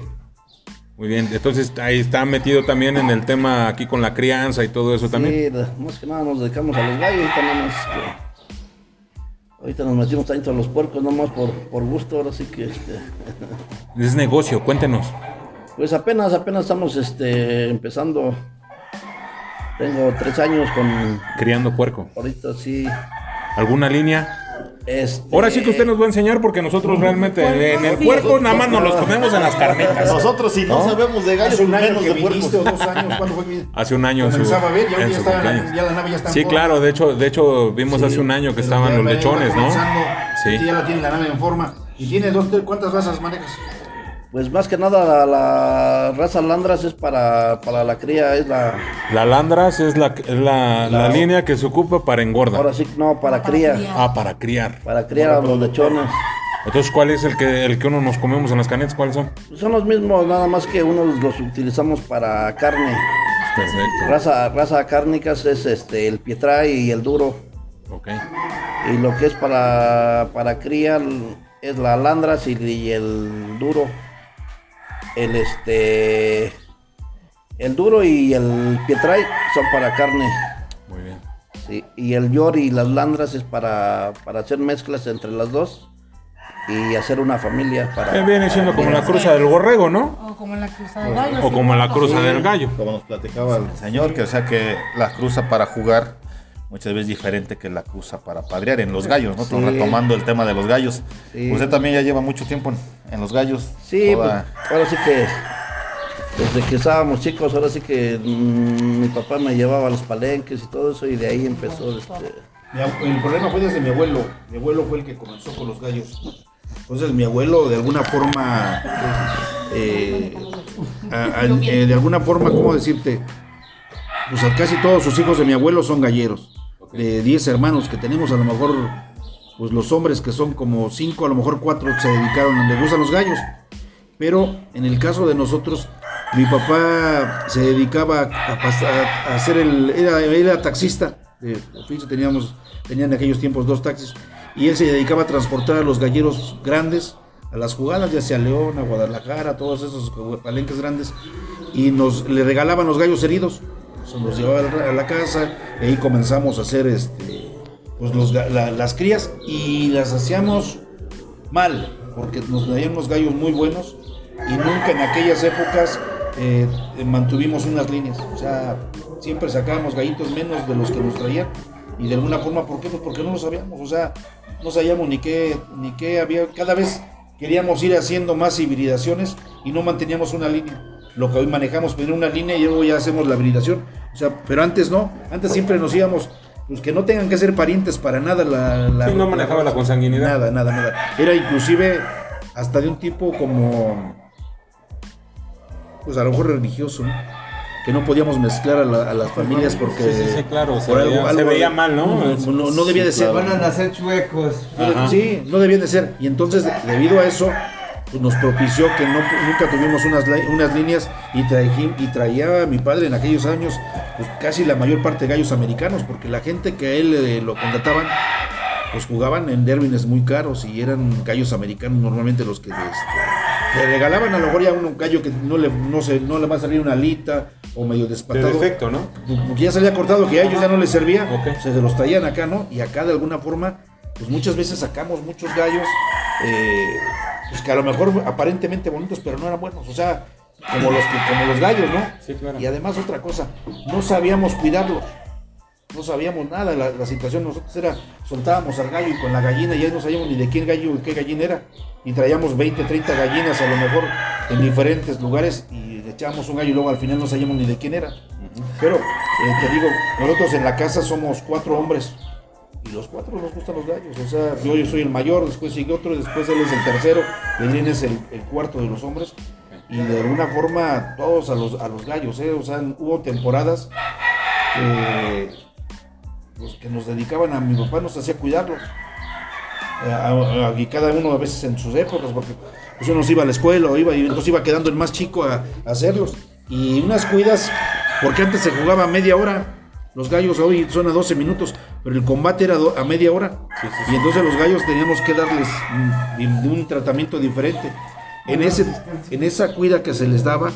Muy bien. Entonces ahí está metido también en el tema aquí con la crianza y todo eso también. sí, más que nada nos dedicamos a los gallos, ahorita más, este, ahorita nos metimos tanto a los puercos, nomás por, por gusto, ahora sí que, este, Es negocio, cuéntenos. pues apenas, apenas estamos, este, empezando Tengo tres años con. Criando puerco. Ahorita sí. ¿Alguna línea? Este, Ahora sí que usted nos va a enseñar porque nosotros realmente en el puerco nada más nos los comemos en las carnitas. Nosotros si no, sabemos de gallos, Hace un año que viniste o dos años, ¿cuándo fue mi- Hace un año su, Comenzaba a ver, ya, en ya su la- cumpleaños. ya la nave ya está en Sí, forma. claro, de hecho, de hecho vimos hace un año que estaban los lechones, ¿no? Sí. Ya la tiene la nave en forma. ¿Y tiene dos, tres, cuántas razas manejas? Pues más que nada la, la raza Landras es para, para la cría, es la. La Landras es la, es la, la La- línea que se ocupa para engorda. Ahora sí, no, para Para cría. Ah, para criar. Para criar a los lechones. Entonces, ¿cuál es el que el que uno nos comemos en las canetas? ¿Cuáles son? Son los mismos, nada más que unos los utilizamos para carne. Perfecto. Raza, raza cárnicas es este el pietray y el duro. Ok. Y lo que es para, para cría es la landras y, y el duro. El este el duro y el pietray son para carne. Muy bien. sí, Y el yor y las landras es para, para hacer mezclas entre las dos y hacer una familia para Eh, Viene siendo como la cruza del borrego, ¿no? O como la cruza del gallo. O como la cruza del gallo. Como nos platicaba el señor, que o sea que la cruza para jugar muchas veces diferente que la cruza para padrear en los gallos, ¿no? Sí. Retomando el tema de los gallos. Sí. Usted también ya lleva mucho tiempo en, en los gallos. Sí, Toda- pues, ahora sí que desde que estábamos chicos, ahora sí que mm, mi papá me llevaba a los palenques y todo eso y de ahí empezó este, El problema fue desde mi abuelo. Mi abuelo fue el que comenzó con los gallos. Entonces mi abuelo de alguna forma, eh, a- a- eh, de alguna forma, ¿cómo decirte? Pues casi todos sus hijos de mi abuelo son galleros. De 10 hermanos que tenemos, a lo mejor, pues los hombres que son como 5, a lo mejor 4 se dedicaron, les gustan los gallos. Pero en el caso de nosotros, mi papá se dedicaba a, a- a hacer el. Era, era taxista. De oficio teníamos, tenían en aquellos tiempos dos taxis. Y él se dedicaba a transportar a los galleros grandes a las jugadas, ya sea a León, a Guadalajara, todos esos palenques grandes. Y nos le regalaban los gallos heridos. Se los llevaba a la- casa. Y ahí comenzamos a hacer este, pues los las crías. Y las hacíamos mal, porque nos traían unos gallos muy buenos y nunca en aquellas épocas eh, mantuvimos unas líneas. O sea, siempre sacábamos gallitos menos de los que nos traían y de alguna forma, ¿por qué? Pues porque no lo sabíamos. O sea, no sabíamos ni qué, ni qué había. Cada vez queríamos ir haciendo más hibridaciones y no manteníamos una línea. Lo que hoy manejamos, poner una línea y luego ya hacemos la hibridación. O sea, pero antes no. Antes siempre nos íbamos. Pues que no tengan que ser parientes para nada la, la- Sí, no manejaba la consanguinidad. Nada, nada, nada. Era inclusive hasta de un tipo como, pues a lo mejor religioso, ¿no? que no podíamos mezclar a, la- a las familias porque Sí, sí, sí, claro, se por veía- se veía mal, ¿no? No, no- no debía de ser. Van a nacer chuecos. Ajá. Sí, no debían de ser. Y entonces, de- debido a eso, pues, nos propició que no, nunca tuvimos unas, unas líneas y, y traía a mi padre en aquellos años pues, casi la mayor parte de gallos americanos, porque la gente que a él eh, lo contrataban, pues jugaban en derbines muy caros y eran gallos americanos normalmente los que este, le regalaban a lo mejor ya un gallo que no le, no se, no le va a salir una alita o medio De despatado. defecto, ¿no? Porque ya se había cortado que a ellos ya no les servía, Ok. se los traían acá, ¿no? Y acá de alguna forma, pues muchas veces sacamos muchos gallos, eh, pues que a lo mejor aparentemente bonitos, pero no eran buenos, o sea, como los, como los gallos, ¿no? Sí, claro. Y además otra cosa, no sabíamos cuidarlos, no sabíamos nada, la, la situación nosotros era, soltábamos al gallo y con la gallina ya no sabíamos ni de quién gallo y qué gallina era, y traíamos 20, 30 gallinas a lo mejor en diferentes lugares y le echábamos un gallo y luego al final no sabíamos ni de quién era. Pero eh, te digo, nosotros en la casa somos cuatro hombres y los cuatro nos gustan los gallos. O sea, yo, yo soy el mayor, después sigue otro, después él es el tercero, Edwin es el, cuarto de los hombres. Y de alguna forma todos a los, a los gallos, ¿eh? O sea, hubo temporadas que, pues, que nos dedicaban a mi papá, nos hacía cuidarlos. Y cada uno a veces en sus épocas, porque pues uno se iba a la escuela o iba, y entonces iba quedando el más chico a, hacerlos. Y unas cuidas, porque antes se jugaba media hora, los gallos hoy son a 12 minutos, pero el combate era a media hora. Y entonces los gallos teníamos que darles de un tratamiento diferente. En, ese, en esa cuida que se les daba,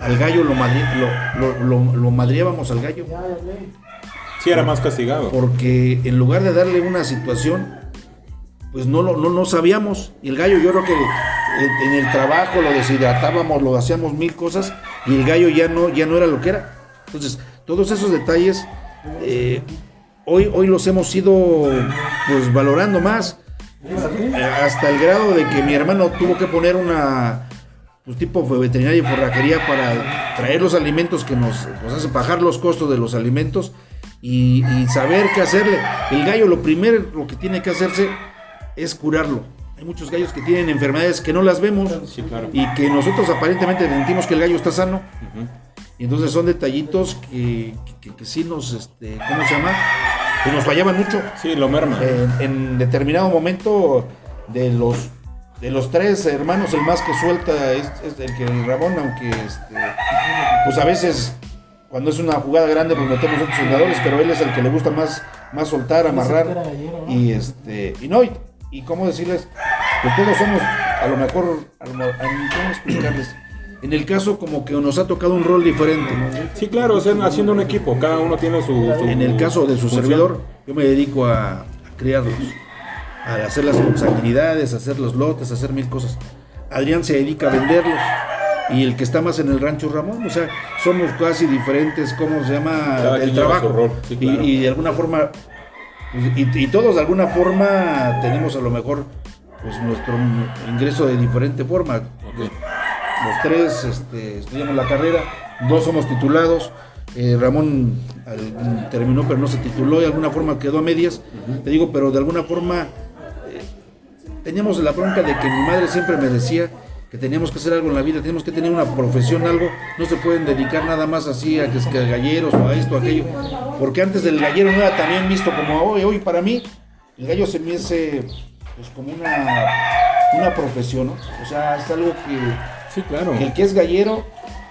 al gallo lo, madri- lo, lo, lo- madriábamos al gallo Sí, era más castigado. porque en lugar de darle una situación, pues no lo no, no sabíamos. Y el gallo, yo creo que en, en el trabajo lo deshidratábamos, lo hacíamos mil cosas, y el gallo ya no, ya no era lo que era. Entonces, todos esos detalles, eh, hoy, hoy los hemos ido pues valorando más, eh, hasta el grado de que mi hermano tuvo que poner una pues, tipo veterinaria y forrajería para traer los alimentos que nos, nos hace bajar los costos de los alimentos y, y saber qué hacerle. El gallo lo primero lo que tiene que hacerse es curarlo. Hay muchos gallos que tienen enfermedades que no las vemos Sí, claro. y que nosotros aparentemente sentimos que el gallo está sano. Y entonces son detallitos que, que, que sí nos, este, ¿cómo se llama? Que nos fallaban mucho. Sí, lo merma. En, en determinado momento de los de los tres hermanos, el más que suelta es, es el que el Ramón, aunque este, pues a veces cuando es una jugada grande pues metemos otros jugadores, pero él es el que le gusta más, más soltar, amarrar y este y no y, y cómo decirles, pues todos somos a lo mejor, a lo, a- ¿cómo explicarles? En el caso como que nos ha tocado un rol diferente. Sí, claro, o sea, haciendo un equipo, cada uno tiene su... su- En el caso de su función. servidor, yo me dedico a, a criarlos, a hacer las consanguinidades, a hacer los lotes, a hacer mil cosas. Adrián se dedica a venderlos. Y el que está más en el rancho Ramón, o sea, somos casi diferentes, ¿cómo se llama? Cada el trabajo. sí, Y- claro. y, de alguna forma, y, y todos de alguna forma tenemos a lo mejor pues nuestro ingreso de diferente forma. Los tres este, estudiamos la carrera, dos somos titulados. eh, Ramón al- terminó pero no se tituló y de alguna forma quedó a medias. Te digo, pero de alguna forma eh, teníamos la bronca de que mi madre siempre me decía que teníamos que hacer algo en la vida, teníamos que tener una profesión, algo, no se pueden dedicar nada más así a que es que a galleros o a esto, a aquello, porque antes del gallero no era también visto como hoy, hoy para mí el gallo se me hace pues como una, una profesión, ¿no? O sea, es algo que Sí, claro. el que es gallero,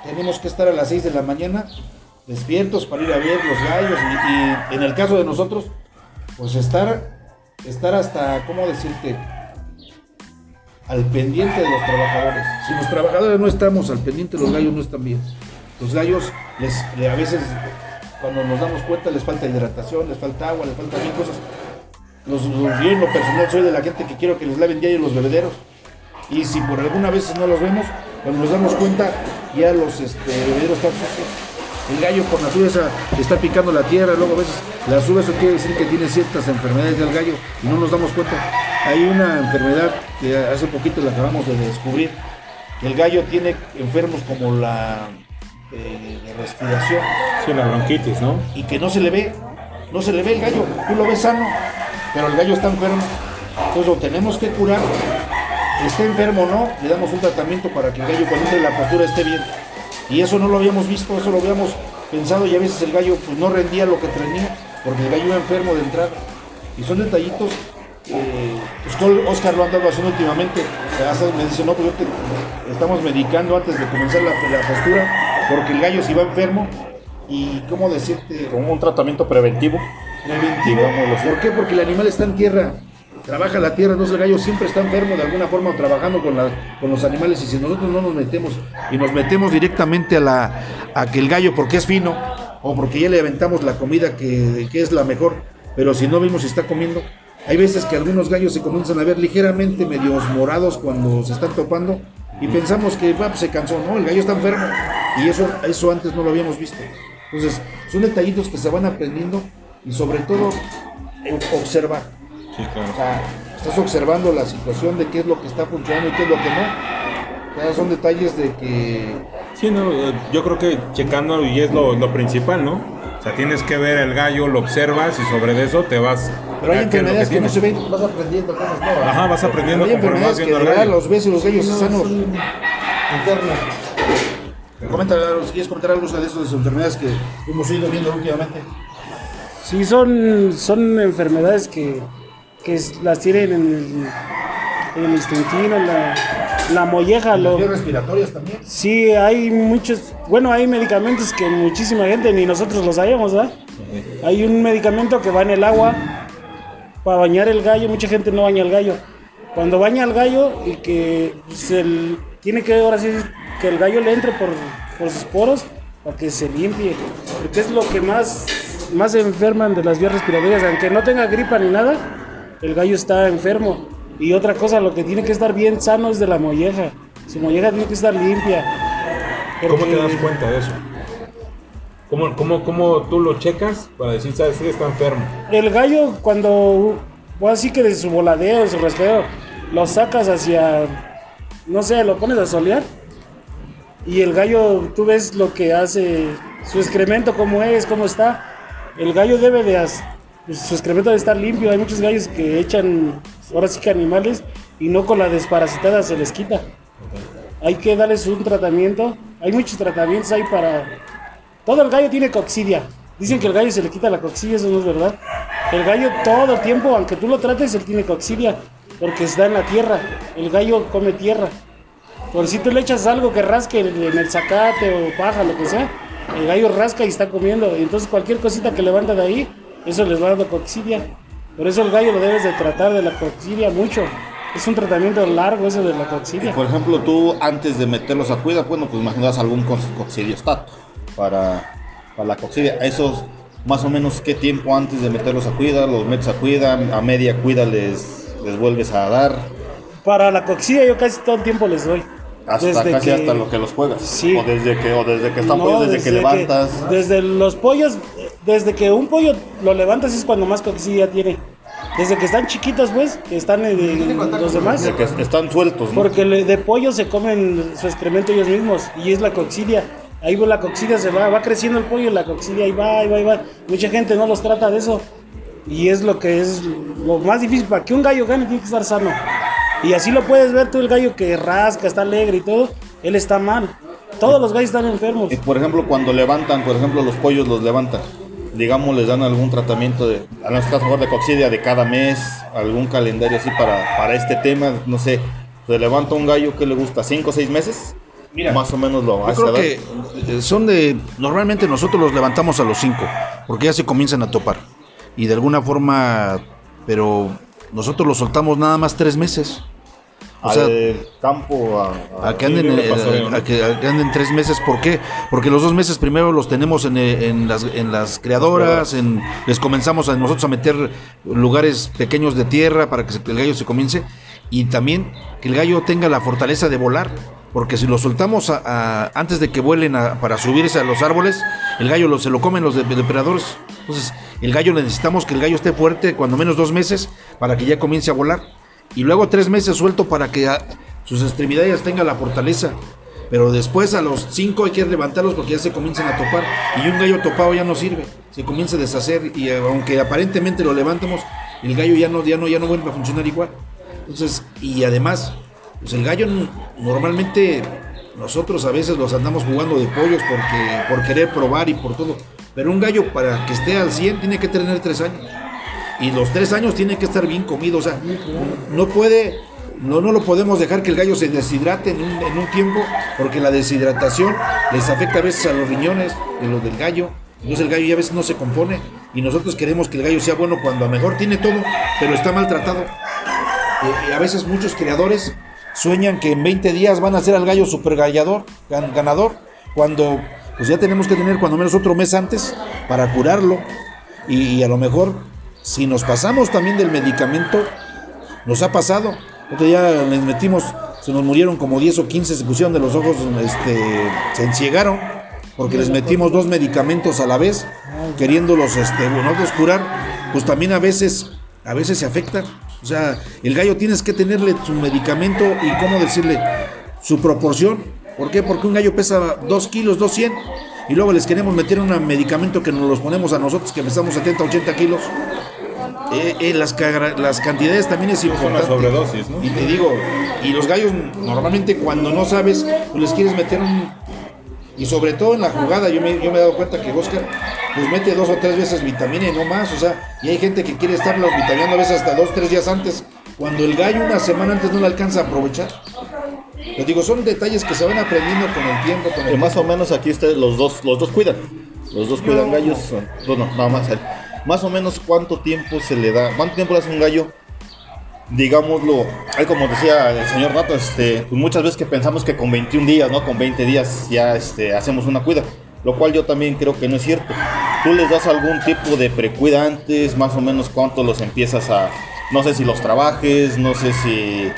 tenemos que estar a las 6 de la mañana despiertos para ir a ver los gallos y, en el caso de nosotros, pues estar, estar hasta, ¿cómo decirte? Al pendiente de los trabajadores. Si los trabajadores no estamos al pendiente, los gallos no están bien. Los gallos, les, le- a veces, cuando nos damos cuenta, les falta hidratación, les falta agua, les faltan mil cosas. Los, los- lo personal soy de la gente que quiero que les laven diario los bebederos. Y si por alguna vez no los vemos, cuando nos damos cuenta, ya los este, bebederos están sucios. El gallo por naturaleza está picando la tierra, luego a veces la sube, eso quiere decir que tiene ciertas enfermedades del gallo y no nos damos cuenta. Hay una enfermedad que hace poquito la acabamos de descubrir. El gallo tiene enfermos como la eh, de respiración Sí, la bronquitis, ¿no? y que no se le ve, no se le ve el gallo, tú lo ves sano, pero el gallo está enfermo, entonces lo tenemos que curar, esté enfermo o no, le damos un tratamiento para que el gallo cuando entre en la postura esté bien. Y eso no lo habíamos visto, eso lo habíamos pensado y a veces el gallo pues no rendía lo que tenía, porque el gallo iba enfermo de entrada. Y son detallitos, eh, pues Oscar lo ha andado haciendo últimamente, me dice, no, pues yo te- estamos medicando antes de comenzar la, la postura, porque el gallo si va enfermo, y cómo decirte, Como un tratamiento preventivo. preventivo. ¿Por qué? Porque el animal está en tierra, trabaja la tierra, entonces el gallo siempre está enfermo de alguna forma trabajando con, los animales y si nosotros no nos metemos y nos metemos directamente a, que el gallo, porque es fino o porque ya le aventamos la comida que, es la mejor, pero si no vimos si está comiendo, hay veces que algunos gallos se comienzan a ver ligeramente medios morados cuando se están topando y pensamos que pues, se cansó, no, el gallo está enfermo y eso, eso antes no lo habíamos visto. Entonces, son detallitos que se van aprendiendo y sobre todo o- observar. Sí, O claro. sea, estás observando la situación de qué es lo que está funcionando y qué es lo que no. O sea, son detalles de que Sí, no, eh, yo creo que checando y es lo, lo principal, ¿no? O sea, tienes que ver el gallo, lo observas y sobre eso te vas. Pero hay enfermedades que, no se ven. Vas aprendiendo cosas nuevas. Ajá, vas aprendiendo Hay enfermedades que de verdad gallo. los ves y los gallos sanos. Internas. Comenta, si quieres comentar algo de esas enfermedades que hemos ido viendo últimamente. Sí, son, son enfermedades que, que las tienen en el, en el intestino, en la, la molleja. Las Lo, vías respiratorias también. sí, hay muchos, bueno, hay medicamentos que muchísima gente ni nosotros lo sabemos, ¿verdad? Hay un medicamento que va en el agua para bañar el gallo, mucha gente no baña el gallo. Cuando baña al gallo y que se l- tiene que ahora sí que el gallo le entre por, por sus poros para que se limpie, porque es lo que más más se enferman de las vías respiratorias, aunque no tenga gripa ni nada, el gallo está enfermo. Y otra cosa, lo que tiene que estar bien sano es de la molleja. Su molleja tiene que estar limpia. ¿Cómo te das cuenta de eso? ¿Cómo, cómo, cómo tú lo checas para decir, sabes si está enfermo? El gallo cuando, o así que de su voladeo, de su respiro, lo sacas hacia, no sé, lo pones a solear y el gallo, tú ves lo que hace, su excremento, cómo es, cómo está. El gallo debe de, pues, su excremento debe estar limpio. Hay muchos gallos que echan, ahora sí que animales, y no con la desparasitada se les quita. Hay que darles un tratamiento. Hay muchos tratamientos ahí para... Todo el gallo tiene coxidia. Dicen que el gallo se le quita la coxidia, eso no es verdad. El gallo todo el tiempo, aunque tú lo trates, él tiene coxidia, porque está en la tierra. El gallo come tierra. Por si tú le echas algo que rasque en el zacate o paja, lo que sea, el gallo rasca y está comiendo. Entonces cualquier cosita que levanta de ahí, eso les va dando coxidia. Por eso el gallo lo debes de tratar de la coxidia mucho. Es un tratamiento largo eso de la Y coxidia. por ejemplo, tú antes de meterlos a cuida, bueno, pues imaginas algún co- coccidiostato para, para la coccidia. Esos, más o menos, ¿qué tiempo antes de meterlos a cuida? ¿Los metes a cuida? ¿A media cuida les, les vuelves a dar? Para la coxidia yo casi todo el tiempo les doy. Hasta Desde casi que- hasta lo que los juegas. Sí. O desde que, o desde que están No, pollos, desde, que levantas. desde los pollos, desde que un pollo lo levantas es cuando más coxidia tiene. Desde que están chiquitos, pues, que están en, en los demás. Desde que est- están sueltos, ¿no? Porque de pollo se comen su excremento ellos mismos y es la coxidia. Ahí va la coxidia, se va, va creciendo el pollo y la coxidia ahí va, ahí va, ahí va. Mucha gente no los trata de eso. Y es lo que es lo más difícil. Para que un gallo gane tiene que estar sano. Y así lo puedes ver tú, el gallo que rasca, está alegre y todo, él está mal. Todos los gallos están enfermos. Y por ejemplo, cuando levantan, por ejemplo, los pollos los levantan. Digamos, les dan algún tratamiento de, a nuestro caso, de coccidia de cada mes, algún calendario así para, para este tema, no sé. Se levanta un gallo que le gusta, ¿cinco o seis meses? Mira, Más o menos lo Yo hace. creo que eh, son de. Normalmente nosotros los levantamos a los 5, porque ya se comienzan a topar. Y de alguna forma. Pero nosotros los soltamos nada más tres meses. O Al sea, campo, a, a- a que anden, eh, a que, anden tres meses. ¿Por qué? Porque los dos meses primero los tenemos en, eh, en las, en las creadoras, en, les comenzamos a nosotros a meter lugares pequeños de tierra para que el gallo se comience. Y también que el gallo tenga la fortaleza de volar. Porque si lo soltamos a- antes de que vuelen para subirse a los árboles, el gallo lo- se lo comen los de- depredadores. Entonces, el gallo necesitamos que el gallo esté fuerte, cuando menos dos meses, para que ya comience a volar. Y luego tres meses suelto para que sus extremidades tengan la fortaleza. Pero después a los cinco hay que levantarlos porque ya se comienzan a topar. Y un gallo topado ya no sirve. Se comienza a deshacer. Y eh, aunque aparentemente lo levantemos, el gallo ya no, ya no, ya no vuelve a funcionar igual. Entonces, y además, pues el gallo normalmente nosotros a veces los andamos jugando de pollos porque por querer probar y por todo. Pero un gallo para que esté al 100 tiene que tener tres años. Y los tres años tiene que estar bien comido. O sea, no puede, no, no lo podemos dejar que el gallo se deshidrate en un, en un tiempo, porque la deshidratación les afecta a veces a los riñones de los del gallo. Entonces el gallo ya a veces no se compone. Y nosotros queremos que el gallo sea bueno cuando a mejor tiene todo, pero está maltratado. Eh, y a veces muchos criadores sueñan que en 20 días van a ser al gallo super gallador, gan- ganador, cuando pues ya tenemos que tener cuando menos otro mes antes para curarlo. Y a lo mejor, si nos pasamos también del medicamento, nos ha pasado. Otro día les metimos, se nos murieron como 10 o 15, se pusieron de los ojos, este, se enciegaron, porque les metimos dos medicamentos a la vez, queriéndolos este, nosotros curar, pues también a veces, a veces se afectan. O sea, el gallo tienes que tenerle su medicamento y cómo decirle su proporción. ¿Por qué? Porque un gallo pesa 2 kilos, 200. Y luego les queremos meter un medicamento que nos los ponemos a nosotros que pesamos 70, 80 kilos. Eh, eh, las, las cantidades también es importante. sobredosis, ¿no? Y te digo, y los gallos normalmente cuando no sabes, pues les quieres meter un... Y sobre todo en la jugada, yo me, yo me he dado cuenta que Oscar pues mete dos o tres veces vitamina y no más, o sea, y hay gente que quiere estarlos vitaminando a veces hasta dos, tres días antes, cuando el gallo una semana antes no le alcanza a aprovechar. Les digo, son detalles que se van aprendiendo con el tiempo, con Eh, más o menos aquí ustedes los dos, los dos cuidan. Los dos cuidan gallos. Bueno, nada más. Más o menos cuánto tiempo se le da, cuánto tiempo le hace un gallo. Digámoslo, ahí como decía el señor Rato, este, pues muchas veces que pensamos que con 21 días, ¿no? Con 20 días ya este, hacemos una cuida. Lo cual yo también creo que no es cierto. Tú les das algún tipo de precuida antes, más o menos cuánto los empiezas a. No sé si los trabajes, no sé si.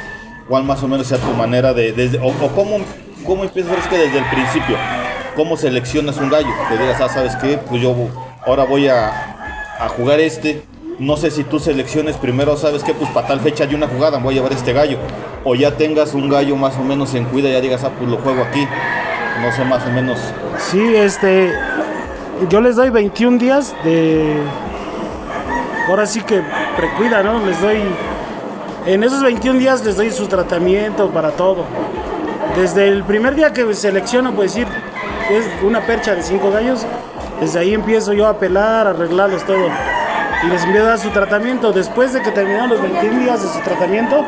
Cuál más o menos sea tu manera de. Desde, o o cómo, cómo empiezas es que desde el principio. ¿cómo seleccionas un gallo? Que digas, ah, ¿sabes qué? Pues yo ahora voy a, a jugar este. No sé si tú selecciones primero, ¿sabes qué? Pues para tal fecha de una jugada voy a llevar este gallo. O ya tengas un gallo más o menos en cuida ya digas, ah, pues lo juego aquí. No sé, más o menos. Sí, este. Yo les doy 21 días de. Ahora sí que precuida, ¿no? Les doy. En esos 21 días les doy su tratamiento para todo. Desde el primer día que selecciono, pues decir, es una percha de 5 gallos. Desde ahí empiezo yo a pelar, a arreglarlos todo. Y les empiezo a dar su tratamiento. Después de que terminaron los 21 días de su tratamiento,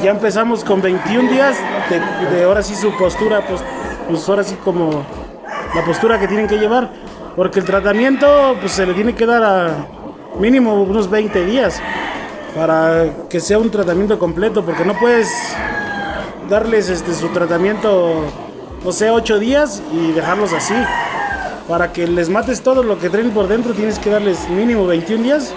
ya empezamos con 21 días de, de ahora sí su postura, pues, pues ahora sí como la postura que tienen que llevar. Porque el tratamiento pues se le tiene que dar a mínimo unos 20 días para que sea un tratamiento completo, porque no puedes darles este, su tratamiento, no sé, 8 días y dejarlos así. Para que les mates todo lo que traen por dentro, tienes que darles mínimo 21 días.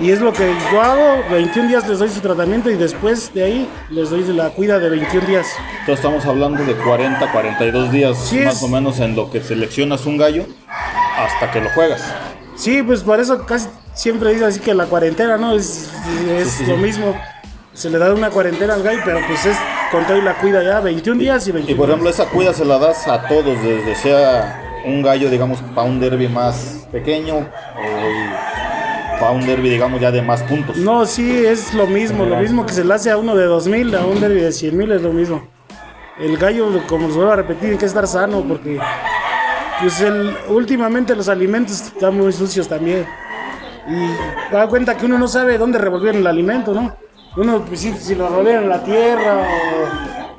Y es lo que yo hago, 21 días les doy su tratamiento y después de ahí les doy la cuida de 21 días. Entonces estamos hablando de 40, 42 días Sí, más es- o menos en lo que seleccionas un gallo hasta que lo juegas. Sí, pues por eso casi siempre dice así que la cuarentena, ¿no? Es, es lo mismo. Se le da una cuarentena al gallo, pero pues es con todo y la cuida ya, 21 días y 21 Y por ejemplo, días. esa cuida se la das a todos, desde sea un gallo, digamos, para un derby más pequeño o para un derby, digamos, ya de más puntos. No, sí, es lo mismo, lo mismo que se le hace a uno de 2000, a un derby de 100 mil es lo mismo. El gallo, como se vuelvo a repetir, tiene que estar sano porque pues el, últimamente los alimentos están muy sucios también. Y da cuenta que uno no sabe dónde revolver el alimento, ¿no? Uno, pues si, si lo revolver en la tierra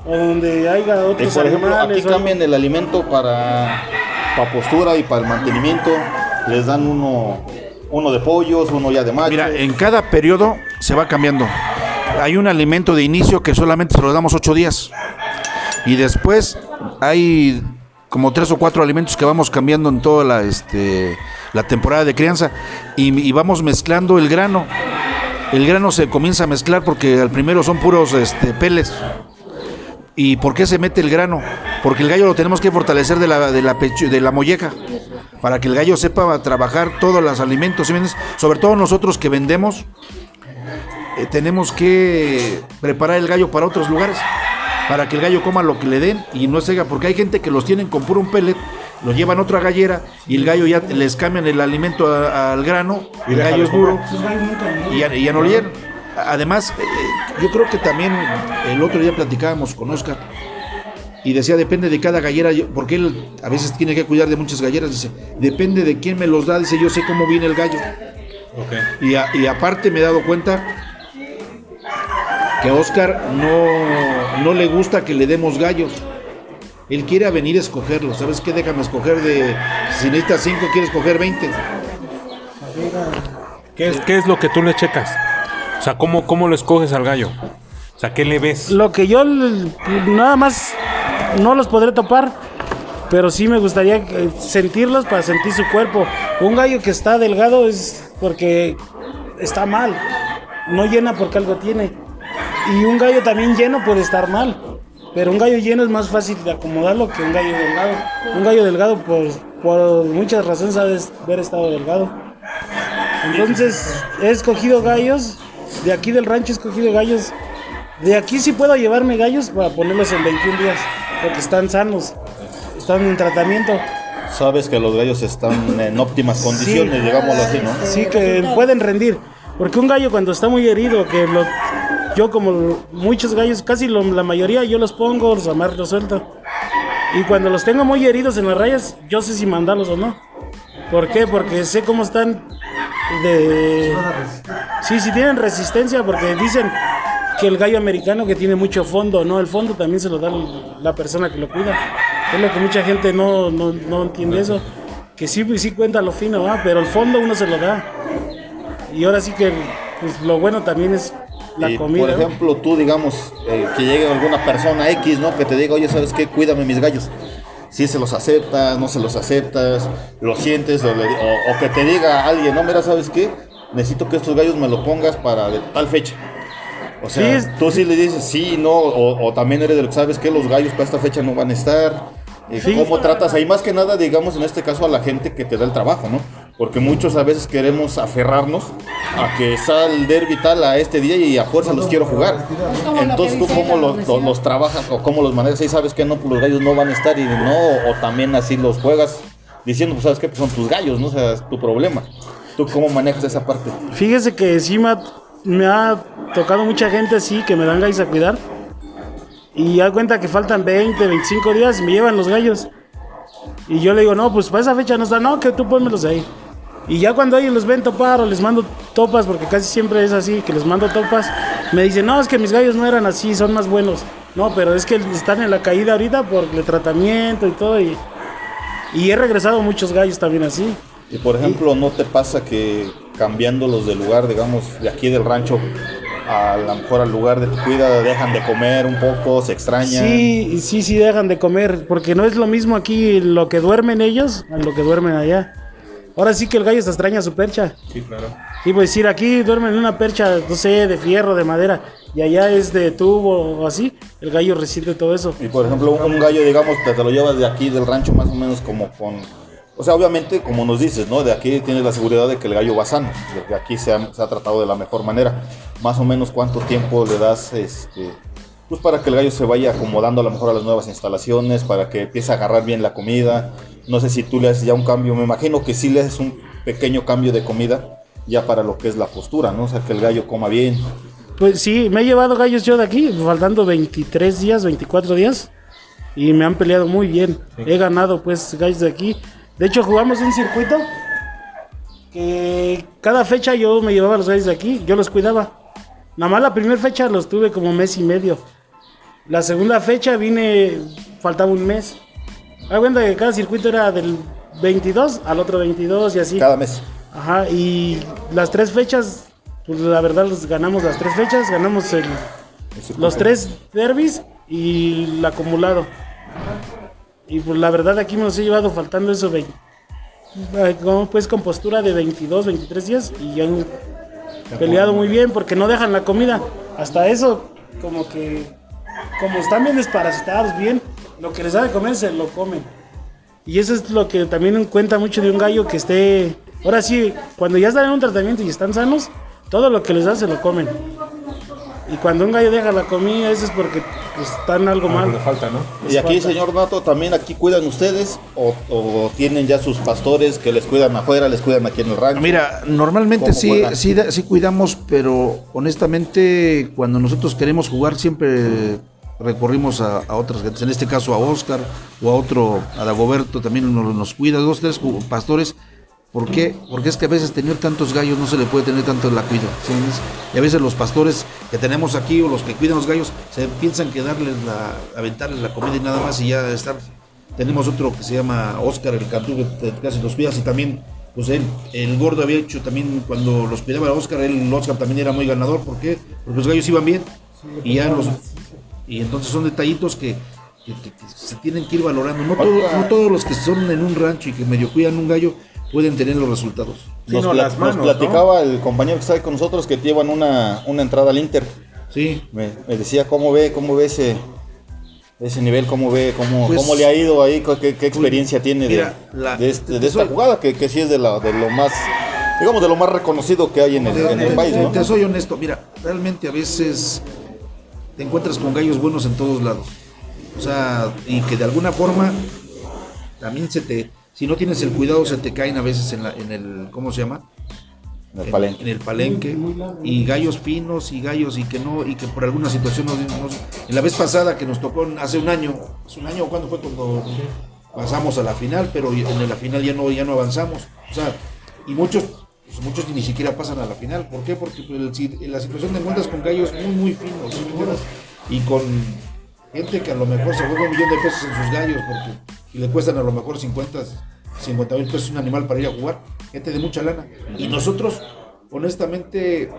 o, o donde haya Y otros por ejemplo, aquí animales. cambian el alimento para, para postura y para el mantenimiento. Les dan uno, uno de pollos, uno ya de macho. Mira, en cada periodo se va cambiando. Hay un alimento de inicio que solamente se lo damos ocho días. Y después hay como tres o cuatro alimentos que vamos cambiando en toda la, este, la temporada de crianza. Y, vamos mezclando el grano. El grano se comienza a mezclar porque al primero son puros este, peles. ¿Y por qué se mete el grano? Porque el gallo lo tenemos que fortalecer de la, de la, de la molleja, para que el gallo sepa trabajar todos los alimentos. Sobre todo nosotros que vendemos, eh, tenemos que preparar el gallo para otros lugares, para que el gallo coma lo que le den y no se haga, porque hay gente que los tienen con puro un pellet, lo llevan a otra gallera y el gallo ya les cambian el alimento a- al grano, y el gallo es duro y ya, y ya no le. Además, eh, yo creo que también el otro día platicábamos con Oscar y decía, depende de cada gallera, porque él a veces tiene que cuidar de muchas galleras, dice, depende de quién me los da, dice, yo sé cómo viene el gallo. Y, a- y aparte me he dado cuenta que a Oscar no, no le gusta que le demos gallos. Él quiere a venir a escogerlos. ¿Sabes qué? Déjame escoger de... Si necesitas 5, quiere escoger 20. ¿Qué es, qué es lo que tú le checas? O sea, ¿cómo, ¿cómo lo escoges al gallo? O sea, ¿qué le ves? Lo que yo nada más no los podré topar, pero sí me gustaría eh, sentirlos para sentir su cuerpo. Un gallo que está delgado es porque está mal, no llena porque algo tiene. Y un gallo también lleno puede estar mal, pero un gallo lleno es más fácil de acomodarlo que un gallo delgado. Un gallo delgado, pues, por muchas razones, ha de haber estado delgado. Entonces, he escogido gallos, de aquí del rancho he escogido gallos. De aquí sí puedo llevarme gallos para ponerlos en 21 días, porque están sanos, están en tratamiento. Sabes que los gallos están en óptimas condiciones, digámoslo así, ¿no? Sí, que pueden rendir. Porque un gallo cuando está muy herido, que lo, yo como muchos gallos, casi la mayoría yo los pongo, los amarro, suelto. Y cuando los tengo muy heridos en las rayas, yo sé si mandarlos o no. ¿Por qué? Porque sé cómo están de... Sí, sí tienen resistencia, porque dicen que el gallo americano que tiene mucho fondo, ¿no? El fondo también se lo da la persona que lo cuida. Es lo que mucha gente no, no, no entiende eso. Que sí, sí cuenta lo fino, ¿va? pero el fondo uno se lo da. Y ahora sí que pues, lo bueno también es la y, comida. por ejemplo, tú, digamos, eh, que llegue alguna persona X, ¿no? Que te diga, oye, ¿sabes qué? Cuídame mis gallos. Si se los aceptas, no se los aceptas, lo sientes, o, le- o- o que te diga alguien, no, mira, ¿sabes qué? Necesito que estos gallos me lo pongas para de tal fecha. O sea, Sí, es- tú sí le dices sí, no, o, o también eres de lo que sabes que los gallos para esta fecha no van a estar, Eh, ¿Cómo tratas ahí? Más que nada, digamos, en este caso a la gente que te da el trabajo, ¿no? Porque muchos a veces queremos aferrarnos a que sal el derby tal a este día y a fuerza los quiero jugar. Entonces, ¿tú cómo los, los- los trabajas o cómo los manejas? Ahí sabes que no, pues los gallos no van a estar y no, o también así los juegas diciendo, pues sabes qué, pues son tus gallos, ¿no? O sea, es tu problema. ¿Tú cómo manejas esa parte? Fíjese que sí me ha, tocado mucha gente así que me dan gallos a cuidar. Y ya cuenta que faltan 20, 25 días y me llevan los gallos. Y yo le digo, no, pues para esa fecha no está, no, que tú pónmelos ahí. Y ya cuando ellos los ven topar o les mando topas, porque casi siempre es así, que les mando topas, me dicen, no, es que mis gallos no eran así, son más buenos. No, pero es que están en la caída ahorita por el tratamiento y todo. Y, y he regresado muchos gallos también así. Y por ejemplo, ¿no te pasa que cambiándolos de lugar, digamos, de aquí del rancho, a lo mejor al lugar de tu cuida, dejan de comer un poco, se extrañan? Sí, sí, sí dejan de comer, porque no es lo mismo aquí lo que duermen ellos a lo que duermen allá. Ahora sí que el gallo se extraña su percha. Sí, claro. Y pues decir, aquí duermen en una percha, no sé, de fierro, de madera, y allá es de tubo o así, el gallo resiente todo eso. Y por ejemplo, un, un gallo, digamos, te, te lo llevas de aquí del rancho más o menos como con... O sea, obviamente, como nos dices, ¿no? De aquí tienes la seguridad de que el gallo va sano, de que aquí se ha, se ha tratado de la mejor manera. Más o menos, ¿cuánto tiempo le das, este... Pues para que el gallo se vaya acomodando a lo mejor a las nuevas instalaciones, para que empiece a agarrar bien la comida. No sé si tú le haces ya un cambio, me imagino que sí le haces un pequeño cambio de comida ya para lo que es la postura, ¿no? O sea, que el gallo coma bien. Pues sí, me he llevado gallos yo de aquí, faltando 23 días, 24 días, y me han peleado muy bien. He ganado pues gallos de aquí. De hecho, jugamos un circuito que cada fecha yo me llevaba los gallos de aquí, yo los cuidaba. Nada más la primera fecha los tuve como mes y medio. La segunda fecha vine, faltaba un mes. Hay cuenta que cada circuito era del 22 al otro 22 y así. Cada mes. Ajá, y las tres fechas, pues la verdad los ganamos las tres fechas, ganamos el, los tres derbis y el acumulado. Y pues la verdad aquí me los he llevado faltando eso, como pues con postura de 22, 23 días y han peleado muy bien porque no dejan la comida. Hasta eso, como que, como están bien desparasitados, bien, lo que les da de comer se lo comen. Y eso es lo que también cuenta mucho de un gallo que esté. Ahora sí, cuando ya están en un tratamiento y están sanos, todo lo que les da se lo comen. Y cuando un gallo deja la comida, eso es porque pues, están algo Algo le mal. falta, ¿no? Y aquí, señor Nato, también aquí cuidan ustedes o, o tienen ya sus pastores que les cuidan afuera, les cuidan aquí en el rancho. Mira, normalmente ¿Cómo sí, sí cuidamos, pero honestamente cuando nosotros queremos jugar siempre recurrimos a, otras gentes. En este caso a Oscar o a otro, a Dagoberto también nos, cuida, dos, tres pastores. ¿Por qué? Porque es que a veces tener tantos gallos no se le puede tener tanto la cuida. ¿sí? Y a veces los pastores que tenemos aquí o los que cuidan los gallos se piensan que darles la, aventarles la comida y nada más y ya estar tenemos otro que se llama Oscar, el cantú, que casi los cuidas y también, pues él, el gordo había hecho también, cuando los cuidaba Oscar, él, Oscar también era muy ganador, ¿por qué? Porque los gallos iban bien y ya los... Y entonces son detallitos que, que- que- que se tienen que ir valorando. No, todo- no todos los que son en un rancho y que medio cuidan un gallo pueden tener los resultados. Nos, no, pla- las nos manos, platicaba el compañero que está ahí con nosotros que llevan una, una entrada al Inter. Sí, Me, me decía cómo ve, cómo ve ese, ese nivel, cómo ve, cómo, Pues, cómo le ha ido ahí, qué, qué experiencia tiene de, mira, la- de, este- de esta soy- jugada, que, que sí es de, la, de lo más, digamos, de lo más reconocido que hay en el, en el país, ¿no? Te soy honesto, mira, realmente a veces te encuentras con gallos buenos en todos lados. O sea, y que de alguna forma también se te, si no tienes el cuidado, se te caen a veces en, la, en el, ¿cómo se llama? En el En- palenque. En, el palenque. Y gallos finos y gallos y que no, y que por alguna situación nos, nos- en la vez pasada que nos tocó hace un año, hace un año cuando fue cuando pasamos a la final, pero en la final ya no, ya no avanzamos. O sea, y muchos, pues muchos ni siquiera pasan a la final. ¿Por qué? Porque pues, la situación te encuentras con gallos muy, muy finos. Y con gente que a lo mejor se juega un millón de pesos en sus gallos porque y le cuestan a lo mejor 50, 50 mil pesos un animal para ir a jugar. Gente de mucha lana. Y nosotros, honestamente,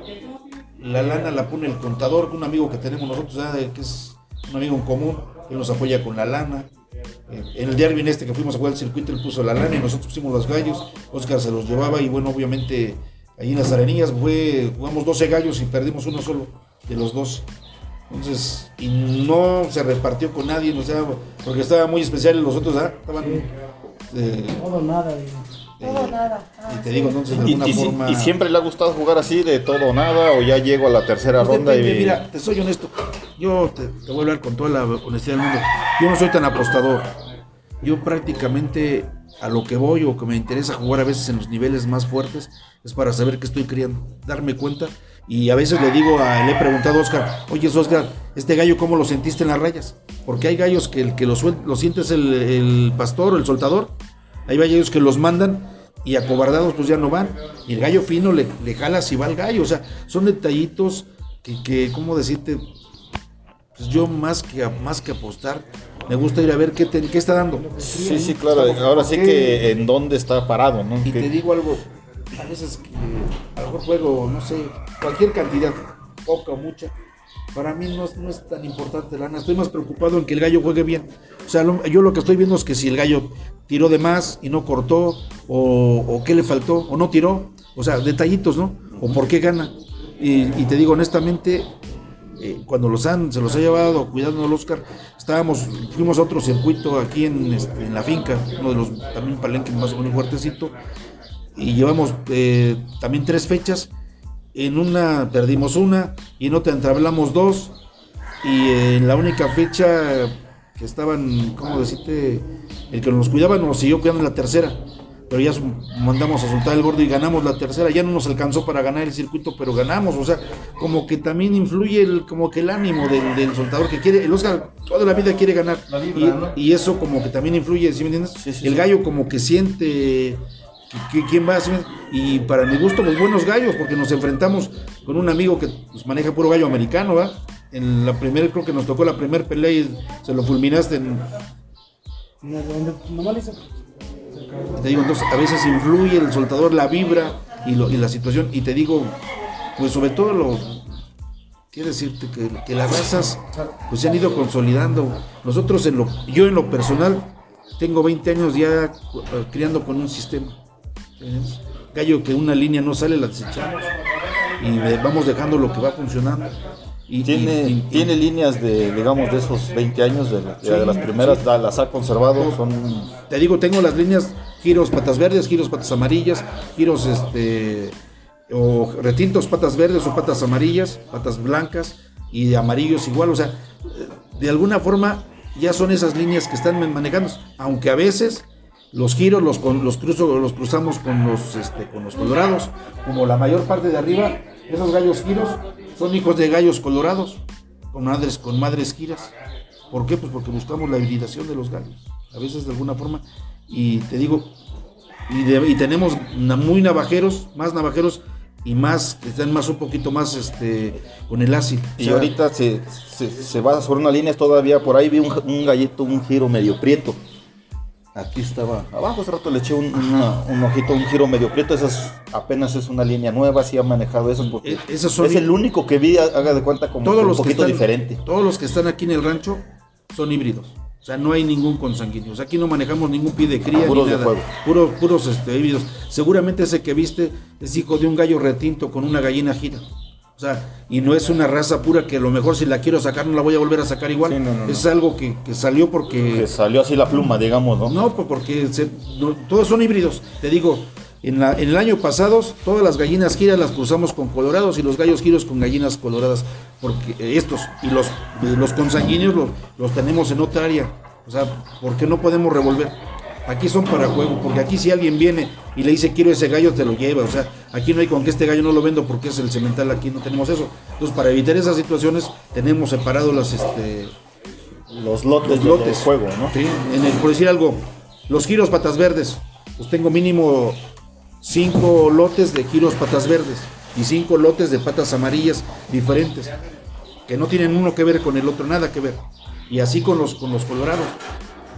la lana la pone el contador, un amigo que tenemos nosotros, de- que es un amigo en común, él nos apoya con la lana. Eh, En el derby en este que fuimos a jugar el circuito, él puso la lana y nosotros pusimos los gallos. Oscar se los llevaba y bueno, obviamente allí en las arenillas fue, jugamos 12 gallos y perdimos uno solo de los dos. Entonces, y no se repartió con nadie, o sea, porque estaba muy especial los otros, ¿ah? Estaban. eh, Todo nada. y- Todo nada. Ah, y te digo, entonces, de Y, alguna y si- forma. y siempre le ha gustado jugar así de todo o nada o ya llego a la tercera Pues ronda depende, y Mira, te soy honesto. Yo te, te voy a hablar con toda la honestidad del mundo. Yo no soy tan apostador. Yo prácticamente a lo que voy o que me interesa jugar a veces en los niveles más fuertes es para saber qué estoy criando, darme cuenta. Y a veces le digo, a, le he preguntado a Oscar, oye Oscar, este gallo cómo lo sentiste en las rayas? Porque hay gallos que el que lo, suel- lo siente es el, el pastor o el soltador. Hay gallos que los mandan y acobardados pues ya no van. Y el gallo fino le, le jala si va al gallo. O sea, son detallitos que, que ¿cómo decirte? Pues yo más que, más que apostar, me gusta ir a ver qué, te- qué está dando. Sí, sí, claro. Ahora sí ¿Qué? que en dónde está parado, ¿no? Y Que- te digo algo, a veces que a lo mejor juego, no sé, cualquier cantidad, poca o mucha, para mí no, es- no es tan importante, lana. Estoy más preocupado en que el gallo juegue bien. O sea, lo- yo lo que estoy viendo es que si el gallo tiró de más y no cortó, o, o qué le faltó, o no tiró, o sea, detallitos, ¿no? O por qué gana. Y, y te digo honestamente, eh, cuando los han, se los ha llevado cuidando al Oscar, estábamos, fuimos a otro circuito aquí en, este, en la finca, uno de los también palenques más menos fuertecito, y llevamos eh, también tres fechas. En una perdimos una y en otra entablamos dos. Y en la única fecha que estaban, ¿cómo decirte? El que nos cuidaba nos siguió cuidando en la tercera. Pero ya mandamos a soltar el gordo y ganamos la tercera. Ya no nos alcanzó para ganar el circuito, pero ganamos. O sea, como que también influye el, como que el ánimo del, del soltador que quiere. El Oscar toda la vida quiere ganar. Vibra, y, ¿no? y eso como que también influye, ¿sí me entiendes? Sí, sí, el sí. gallo como que siente que- que- quién va ¿sí me- y para mi gusto pues buenos gallos porque nos enfrentamos con un amigo que pues, maneja puro gallo americano ¿va? en la primera creo que nos tocó la primera pelea y se lo fulminaste en, No, hice- te digo entonces a veces influye el soltador la vibra y, la situación. Y te digo pues sobre todo lo quiero decirte que, que las razas pues se han ido consolidando. Nosotros en lo yo en lo personal tengo 20 años ya eh, criando con un sistema ¿entiendes? gallo que una línea no sale la desechamos. Y de- vamos dejando lo que va funcionando y, Tiene, y- y- tiene líneas de, digamos, de esos 20 años, de, de Sí, las primeras, sí. las ha conservado, son... Te digo, tengo las líneas giros patas verdes, giros patas amarillas, giros este o retintos patas verdes o patas amarillas, patas blancas y de amarillos igual, o sea, de alguna forma ya son esas líneas que están manejando, aunque a veces los giros los con- los cruzo los cruzamos con los este, con los colorados, como la mayor parte de arriba, esos gallos giros son hijos de gallos colorados con madres con madres giras. ¿Por qué? Pues porque buscamos la hibridación de los gallos, a veces de alguna forma. Y te digo, y, de- y tenemos muy navajeros, más navajeros y más, que están más un poquito más este con el ácido. Y ahorita se, se, se va sobre una línea todavía, por ahí vi un, un gallito, un giro medio prieto. Aquí estaba, abajo hace rato le eché un, una- un ojito, un giro medio prieto, esa es- apenas es una línea nueva, sí ha manejado eso, porque E- esos son- es el único que vi, haga de cuenta como todos un los que poquito están, diferente. Todos los que están aquí en el rancho son híbridos. O sea, no hay ningún consanguíneo. O sea, aquí no manejamos ningún pie de cría Puros ni de nada. Puros, puros este, híbridos. Seguramente ese que viste es hijo de un gallo retinto con una gallina gira. O sea, y no es una raza pura que a lo mejor si la quiero sacar no la voy a volver a sacar igual. Sí, no, no, no. Es algo que, que salió porque... Que salió así la pluma, digamos, ¿no? No, pues porque se- no, todos son híbridos. Te digo, en, la- en el año pasado todas las gallinas giras las cruzamos con colorados y los gallos giros con gallinas coloradas. Porque eh, estos y los, los consanguíneos los, los tenemos en otra área. O sea, porque no podemos revolver. Aquí son para juego, porque aquí si alguien viene y le dice quiero ese gallo, te lo lleva. O sea, aquí no hay con que este gallo no lo vendo porque es el cemental, aquí no tenemos eso. Entonces, para evitar esas situaciones, tenemos separados las, este, Los lotes, los de lotes. juego, ¿no? Sí, en el, por decir algo, los giros patas verdes. Pues tengo mínimo cinco lotes de giros patas verdes y cinco lotes de patas amarillas diferentes, que no tienen uno que ver con el otro, nada que ver. Y así con los, con los colorados.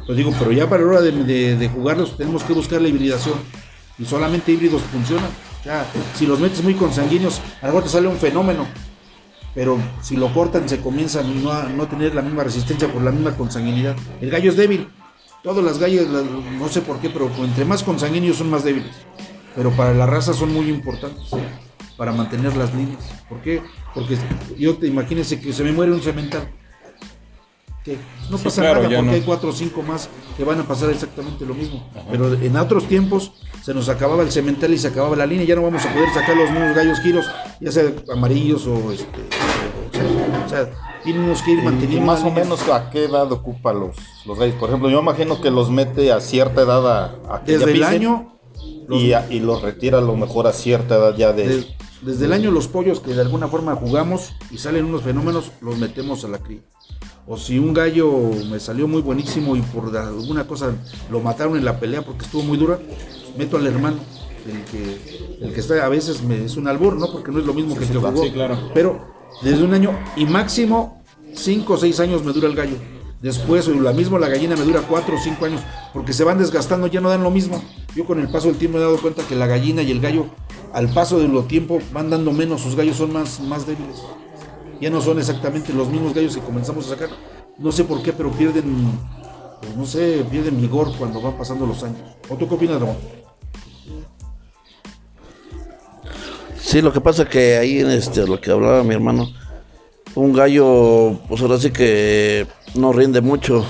Pues digo, pero ya para la hora de, de- jugarlos tenemos que buscar la hibridación. Y solamente híbridos funcionan. Ya, si los metes muy consanguíneos, a lo mejor te sale un fenómeno pero si lo cortan se comienza a no, a no tener la misma resistencia por la misma consanguinidad. El gallo es débil. Todas las gallas, las- no sé por qué, pero entre más consanguíneos son más débiles. Pero para la raza son muy importantes. para mantener las líneas. ¿Por qué? Porque yo te imagínense que se me muere un cemental. Que no Sí, pasa claro, nada porque no. hay cuatro o cinco más que van a pasar exactamente lo mismo. Pero en otros tiempos se nos acababa el cemental y se acababa la línea. Ya no vamos a poder sacar los mismos gallos giros, ya sea amarillos o este. O sea, o sea, tenemos que ir Y manteniendo. más la o menos a qué edad ocupa los, los gallos. Por ejemplo, yo imagino que los mete a cierta edad a, a que ya Desde el año. los- y, a- y los retira a lo mejor a cierta edad ya de... Des- desde el año los pollos que de alguna forma jugamos y salen unos fenómenos, los metemos a la cría. O si un gallo me salió muy buenísimo y por alguna cosa lo mataron en la pelea porque estuvo muy dura, meto al hermano. El que, el que está a veces me, es un albur, ¿no? Porque no es lo mismo que el que claro. jugó. Sí, claro. Pero desde un año y máximo 5 o 6 años me dura el gallo. Después, o la misma la gallina me dura 4 o 5 años, porque se van desgastando, ya no dan lo mismo. Yo con el paso del tiempo me he dado cuenta que la gallina y el gallo, al paso de los tiempo, van dando menos, sus gallos son más, más débiles. Ya no son exactamente los mismos gallos que comenzamos a sacar. No sé por qué, pero pierden, pues no sé, pierden vigor cuando van pasando los años. ¿O tú qué opinas, Ramón? Sí, lo que pasa que ahí, este, lo que hablaba mi hermano, un gallo, pues ahora sí que no rinde mucho.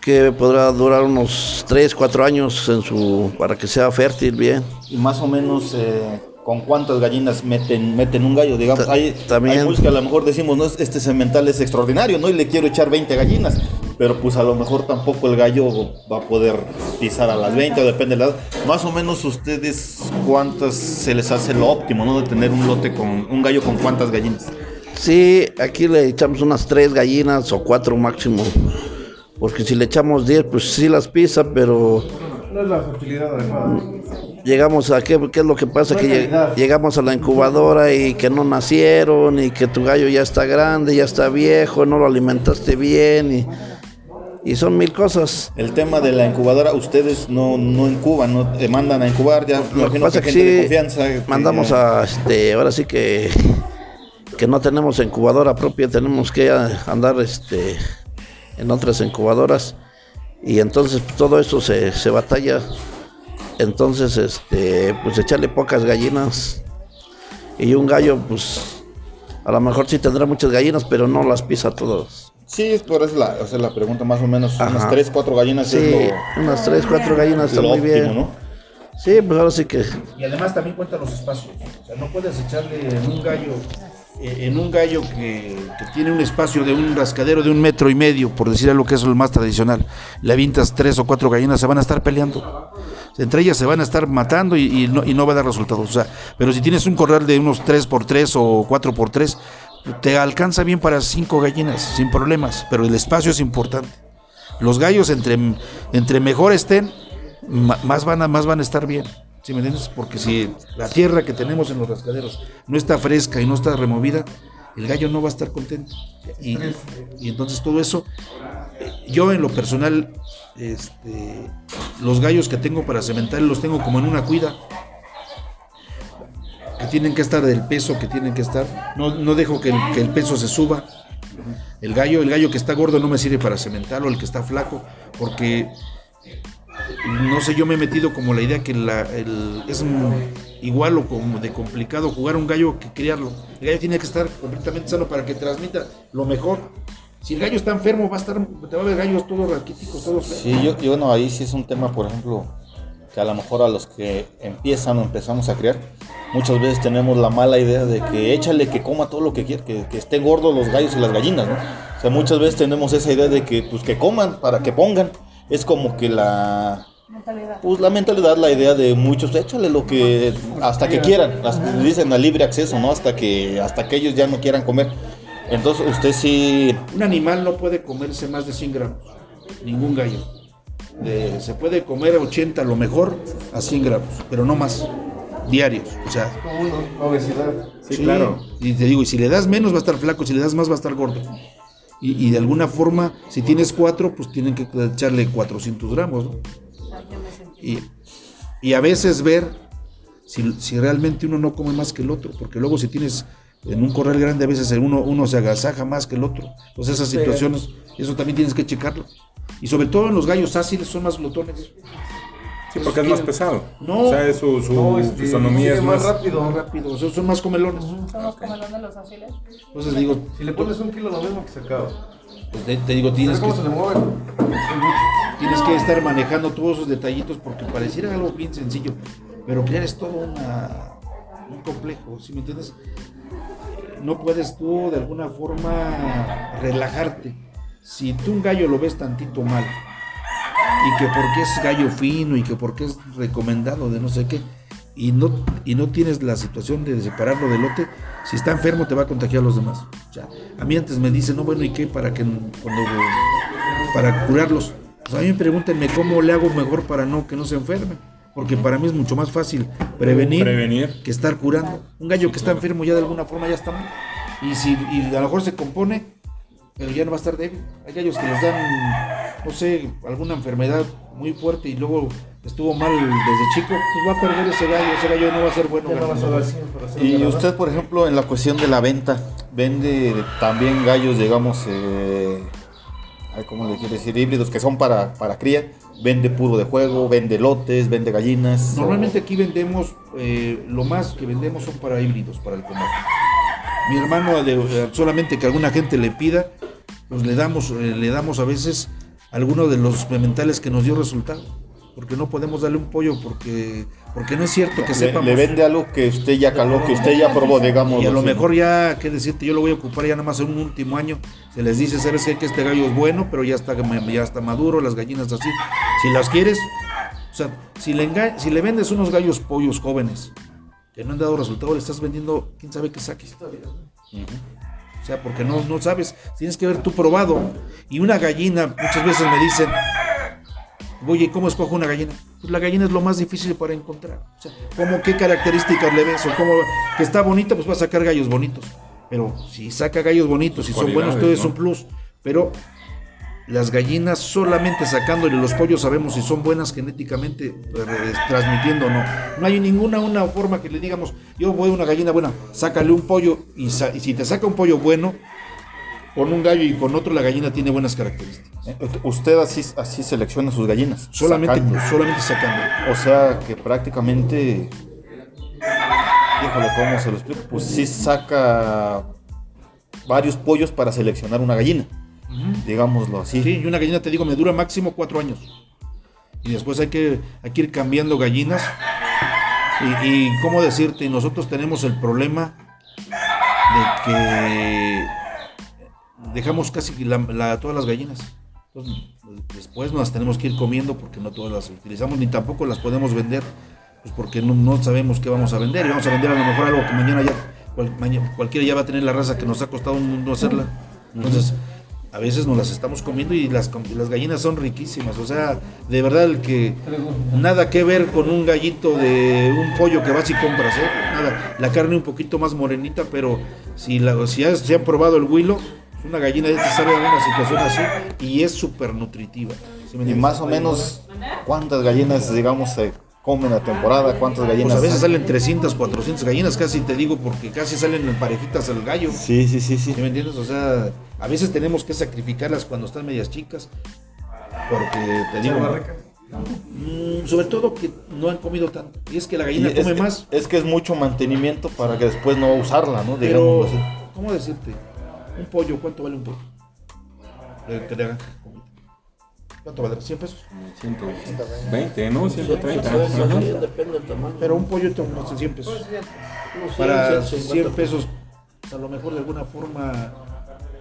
Que podrá durar unos 3, 4 años en su, para que sea fértil bien. Y más o menos eh, con cuántas gallinas meten, meten un gallo. Digamos, Ta- hay, también- hay a lo mejor decimos, no, este cemental es extraordinario, ¿no? Y le quiero echar 20 gallinas. Pero pues a lo mejor tampoco el gallo va a poder pisar a las 20 o depende de la edad. Más o menos ustedes cuántas se les hace lo óptimo, ¿no? De tener un lote con un gallo con cuántas gallinas. Sí, aquí le echamos unas 3 gallinas o 4 máximo. Porque si le echamos 10, pues sí las pisa, pero No es la fertilidad adecuada. llegamos a qué, qué es lo que pasa que lleg- llegamos a la incubadora y que no nacieron y que tu gallo ya está grande, ya está viejo, no lo alimentaste bien y, y son mil cosas. El tema de la incubadora, ustedes no, no incuban, no te mandan a incubar, ya Lo que pasa que gente de sí, confianza. que- mandamos a este, ahora sí que que no tenemos incubadora propia, tenemos que andar este en otras incubadoras y entonces pues, todo eso se, se batalla. Entonces, este, pues echarle pocas gallinas y un gallo, pues a lo mejor sí tendrá muchas gallinas, pero no las pisa todas. Sí, es por eso la, o sea, la pregunta más o menos, unas Ajá. 3, 4 gallinas Sí, es lo, unas tres, cuatro gallinas está muy óptimo, bien. ¿no? Sí, pues ahora sí que Y además también cuenta los espacios. O sea, no puedes echarle en un gallo, en un gallo que, tiene un espacio de un rascadero de un metro y medio, por decir algo que es lo más tradicional. Le avientas tres o cuatro gallinas, se van a estar peleando. Entre ellas se van a estar matando y, no, y no va a dar resultados. O sea, pero si tienes un corral de unos 3 por 3 o 4 por 3 te alcanza bien para cinco gallinas, sin problemas. Pero el espacio es importante. Los gallos, entre, entre mejor estén, más van, a, más van a estar bien. ¿Sí me entiendes? Porque si la tierra que tenemos en los rascaderos no está fresca y no está removida, el gallo no va a estar contento. Y, y entonces todo eso, yo en lo personal, este, los gallos que tengo para cementar los tengo como en una cuida. Que tienen que estar del peso que tienen que estar. No, no dejo que el, que el peso se suba. El gallo, el gallo que está gordo no me sirve para cementarlo, el que está flaco, porque no sé, yo me he metido como la idea que la, el- es igual o como de complicado jugar un gallo que criarlo. El gallo tiene que estar completamente sano para que transmita lo mejor. Si el gallo está enfermo, va a estar, te va a gallos todos raquíticos, todos. Sí, yo, yo ahí sí es un tema, por ejemplo, que a lo mejor a los que empiezan o empezamos a criar, muchas veces tenemos la mala idea de que échale que coma todo lo que quiera, que, que estén gordos los gallos y las gallinas, ¿no? O sea, muchas veces tenemos esa idea de que, pues, que coman para que pongan. Es como que la... Pues la mentalidad, la idea de muchos, échale lo que hasta que quieran, hasta- dicen a libre acceso, ¿no? Hasta que hasta que ellos ya no quieran comer. Entonces usted sí Un animal no puede comerse más de 100 gramos, ningún gallo. De- se puede comer 80 a lo mejor a 100 gramos, pero no más, diarios. O sea, Obesidad. Sí, claro. Y te digo, y si le das menos va a estar flaco, si le das más va a estar gordo. Y, y de alguna forma, si tienes cuatro, pues tienen que echarle 400 gramos. ¿no? Y, y a veces ver si, si realmente uno no come más que el otro, porque luego si tienes en un corral grande, a veces uno, uno se agasaja más que el otro. Entonces esas situaciones, eso también tienes que checarlo. Y sobre todo en los gallos áciles son más glotones. Sí, porque es más pesado. No. O sea, es su, su No, este, fisonomía es más más... rápido. Más rápido, son, son más comelones. Son los comelones los azules. Entonces digo, Si le pones un kilo, lo mismo que se acaba. pues te, te digo, tienes ¿Sabes que, se le mueven? tienes que estar manejando todos esos detallitos porque pareciera algo bien sencillo, pero crear es todo una, un complejo, ¿sí me entiendes? No puedes tú de alguna forma relajarte. Si tú un gallo lo ves tantito mal y que porque es gallo fino y que porque es recomendado de no sé qué y no y no tienes la situación de separarlo del lote, si está enfermo te va a contagiar a los demás. O sea, a mí antes me dicen, no bueno, ¿y qué para que cuando para curarlos? Pues a mí me pregúntenme cómo le hago mejor para no que no se enferme, porque para mí es mucho más fácil prevenir, Prevenir. que estar curando. Un gallo que está enfermo ya de alguna forma ya está mal. Y si y a lo mejor se compone, pero ya no va a estar débil. Hay gallos que les dan, no sé, alguna enfermedad muy fuerte y luego estuvo mal desde chico, pues va a perder ese gallo, ese gallo no va a ser bueno. No a ganador. dar 100 para hacer Y ganador. usted, por ejemplo, en la cuestión de la venta, vende también gallos, digamos, eh, ay, ¿cómo le quiere decir? Híbridos que son para, para cría. Vende puro de juego, vende lotes, vende gallinas. Normalmente aquí vendemos, eh, lo más que vendemos son para híbridos, para el combate. Mi hermano, solamente que alguna gente le pida, pues le damos, eh, le damos a veces alguno de los experimentales que nos dio resultado. Porque no podemos darle un pollo porque, porque no es cierto que sepamos. le vende algo que usted ya caló, que usted ya probó, digamos. Y a lo así. mejor ya, qué decirte, yo lo voy a ocupar ya nada más en un último año. Se les dice, sabes qué? que este gallo es bueno, pero ya está, ya está maduro, las gallinas así. Si las quieres, o sea, si le, enga- si le vendes unos gallos pollos jóvenes que no han dado resultado, le estás vendiendo, quién sabe qué saques. O sea, porque no, no sabes, tienes que ver tú probado. Y una gallina, muchas veces me dicen, oye, ¿cómo escojo una gallina? Pues la gallina es lo más difícil para encontrar. O sea, ¿cómo qué características le ves? O cómo que está bonita, pues va a sacar gallos bonitos. Pero si saca gallos bonitos y son buenos, todo es ¿no? un plus. Pero las gallinas solamente sacándole los pollos sabemos si son buenas genéticamente eh, transmitiendo o no. No hay ninguna una forma que le digamos, yo voy a una gallina buena, sácale un pollo y, y si te saca un pollo bueno, con un gallo y con otro la gallina tiene buenas características. Eh, Usted así, así selecciona sus gallinas. Solamente, sacando. solamente sacando. O sea que prácticamente. Híjole, ¿cómo se lo explico? Pues sí saca varios pollos para seleccionar una gallina. Digámoslo así. Sí, y una gallina te digo me dura máximo cuatro años. Y después hay que, hay ir cambiando gallinas. Y, y cómo decirte, nosotros tenemos el problema de que dejamos casi la- la- todas las gallinas. Entonces, después nos tenemos que ir comiendo porque no todas las utilizamos ni tampoco las podemos vender, pues porque no, sabemos qué vamos a vender. Y vamos a vender a lo mejor algo que mañana ya cualquiera ya va a tener la raza que nos ha costado un mundo hacerla. Entonces, a veces nos las estamos comiendo y las, gallinas son riquísimas. O sea, de verdad el que nada que ver con un gallito de un pollo que vas y compras, ¿eh? Nada. La carne un poquito más morenita, pero si, la, si, has- si han probado el huilo, una gallina de esta sabe a una situación así y es súper nutritiva. ¿sí me Y más o menos, ¿cuántas gallinas, digamos, se comen a temporada? ¿Cuántas Pues gallinas? a veces salen 300, 400 gallinas, casi te digo, porque casi salen en parejitas al gallo. Sí, sí, sí, sí. ¿Sí me entiendes? O sea, a veces tenemos que sacrificarlas cuando están medias chicas. Porque te digo. mm, sobre todo que no han comido tanto. Y es que la gallina es, come más. es que es mucho mantenimiento para que después no usarla, ¿no? Pero, así. ¿cómo decirte? Un pollo, ¿cuánto vale un pollo? De- hagan comida. ¿Cuánto vale? ¿100 pesos? 120, ¿no? 130. Sí, Ajá. depende del tamaño. Pero un pollo te ofrece 100 pesos. Unos Para 100, 100 pesos, pues, a lo mejor de alguna forma,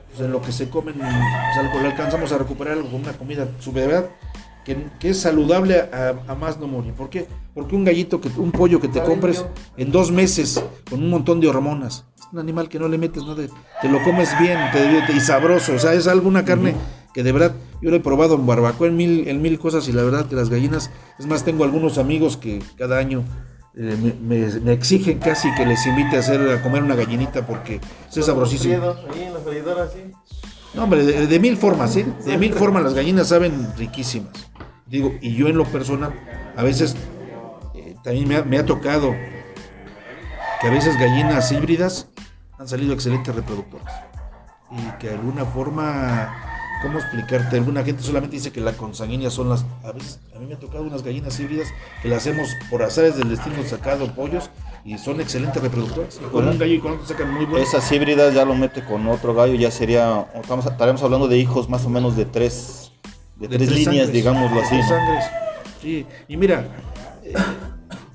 pues, en lo que se comen, pues, le alcanzamos a recuperar algo con una comida, su verdad, que, que es saludable a, a más no morir. ¿Por qué? Porque un gallito, que, un pollo que te compres en dos meses con un montón de hormonas, es un animal que no le metes nada, te lo comes bien te- te- y sabroso, o sea, es alguna carne que de verdad, yo lo he probado en barbacoa, en mil, en mil cosas y la verdad que las gallinas, es más, tengo algunos amigos que cada año eh, me, me- me exigen casi que les invite a hacer a comer una gallinita porque es sabrosísimo. Ahí en la freidora, sí. No, hombre, de, de mil formas, ¿eh? De mil formas las gallinas saben riquísimas. Digo, y yo en lo personal, a veces eh, también me ha, me ha tocado que a veces gallinas híbridas han salido excelentes reproductoras. Y que de alguna forma ¿cómo explicarte? Alguna gente solamente dice que la consanguínea son las, a veces, a mí me ha tocado unas gallinas híbridas que las hacemos por azares del destino sacado pollos y son excelentes reproductores. Y con un gallo y con otro sacan muy buenos. Esas híbridas ya lo mete con otro gallo, ya sería, estamos, estaremos hablando de hijos más o menos de tres, de, de tres, tres líneas, sangres, digámoslo de así. sangres. Sí, y mira, eh,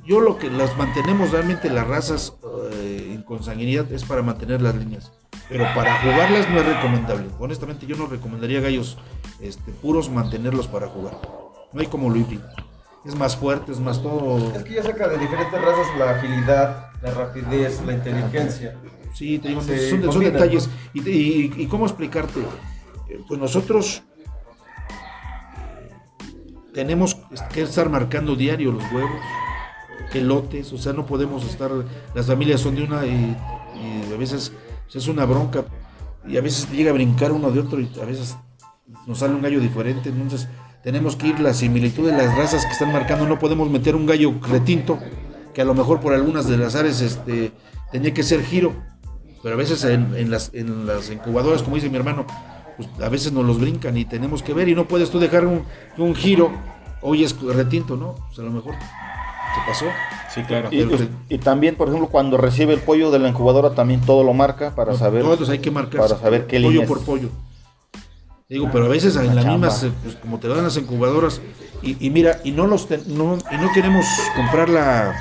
yo lo que las mantenemos realmente las razas eh, en consanguinidad es para mantener las líneas. Pero para jugarlas no es recomendable. Honestamente, yo no recomendaría gallos este, puros mantenerlos para jugar. No hay como lo híbrido. Es más fuerte, es más todo. Es que ya saca de diferentes razas la agilidad, la rapidez, la inteligencia. Sí, te digo, Se son, detalles. Y, y- y cómo explicarte? Eh, Pues nosotros tenemos que estar marcando diario los huevos, elotes, o sea, no podemos estar, las familias son de una y, y a veces es una bronca. Y a veces llega a brincar uno de otro y a veces nos sale un gallo diferente, entonces tenemos que ir la similitud de las razas que están marcando, no podemos meter un gallo retinto, que a lo mejor por algunas de las áreas este, tenía que ser giro, pero a veces en, las, en las incubadoras, como dice mi hermano, pues a veces nos los brincan y tenemos que ver. Y no puedes tú dejar un, un giro, hoy es retinto, ¿no? Pues a lo mejor te pasó. Sí, claro. Y, y- y también, por ejemplo, cuando recibe el pollo de la incubadora, también todo lo marca para saber. Todos hay que marcar para saber qué pollo por pollo. Digo, pero a veces en La las mismas, pues, como te lo dan las incubadoras, y, y mira, y no los ten- no, y no queremos comprar la,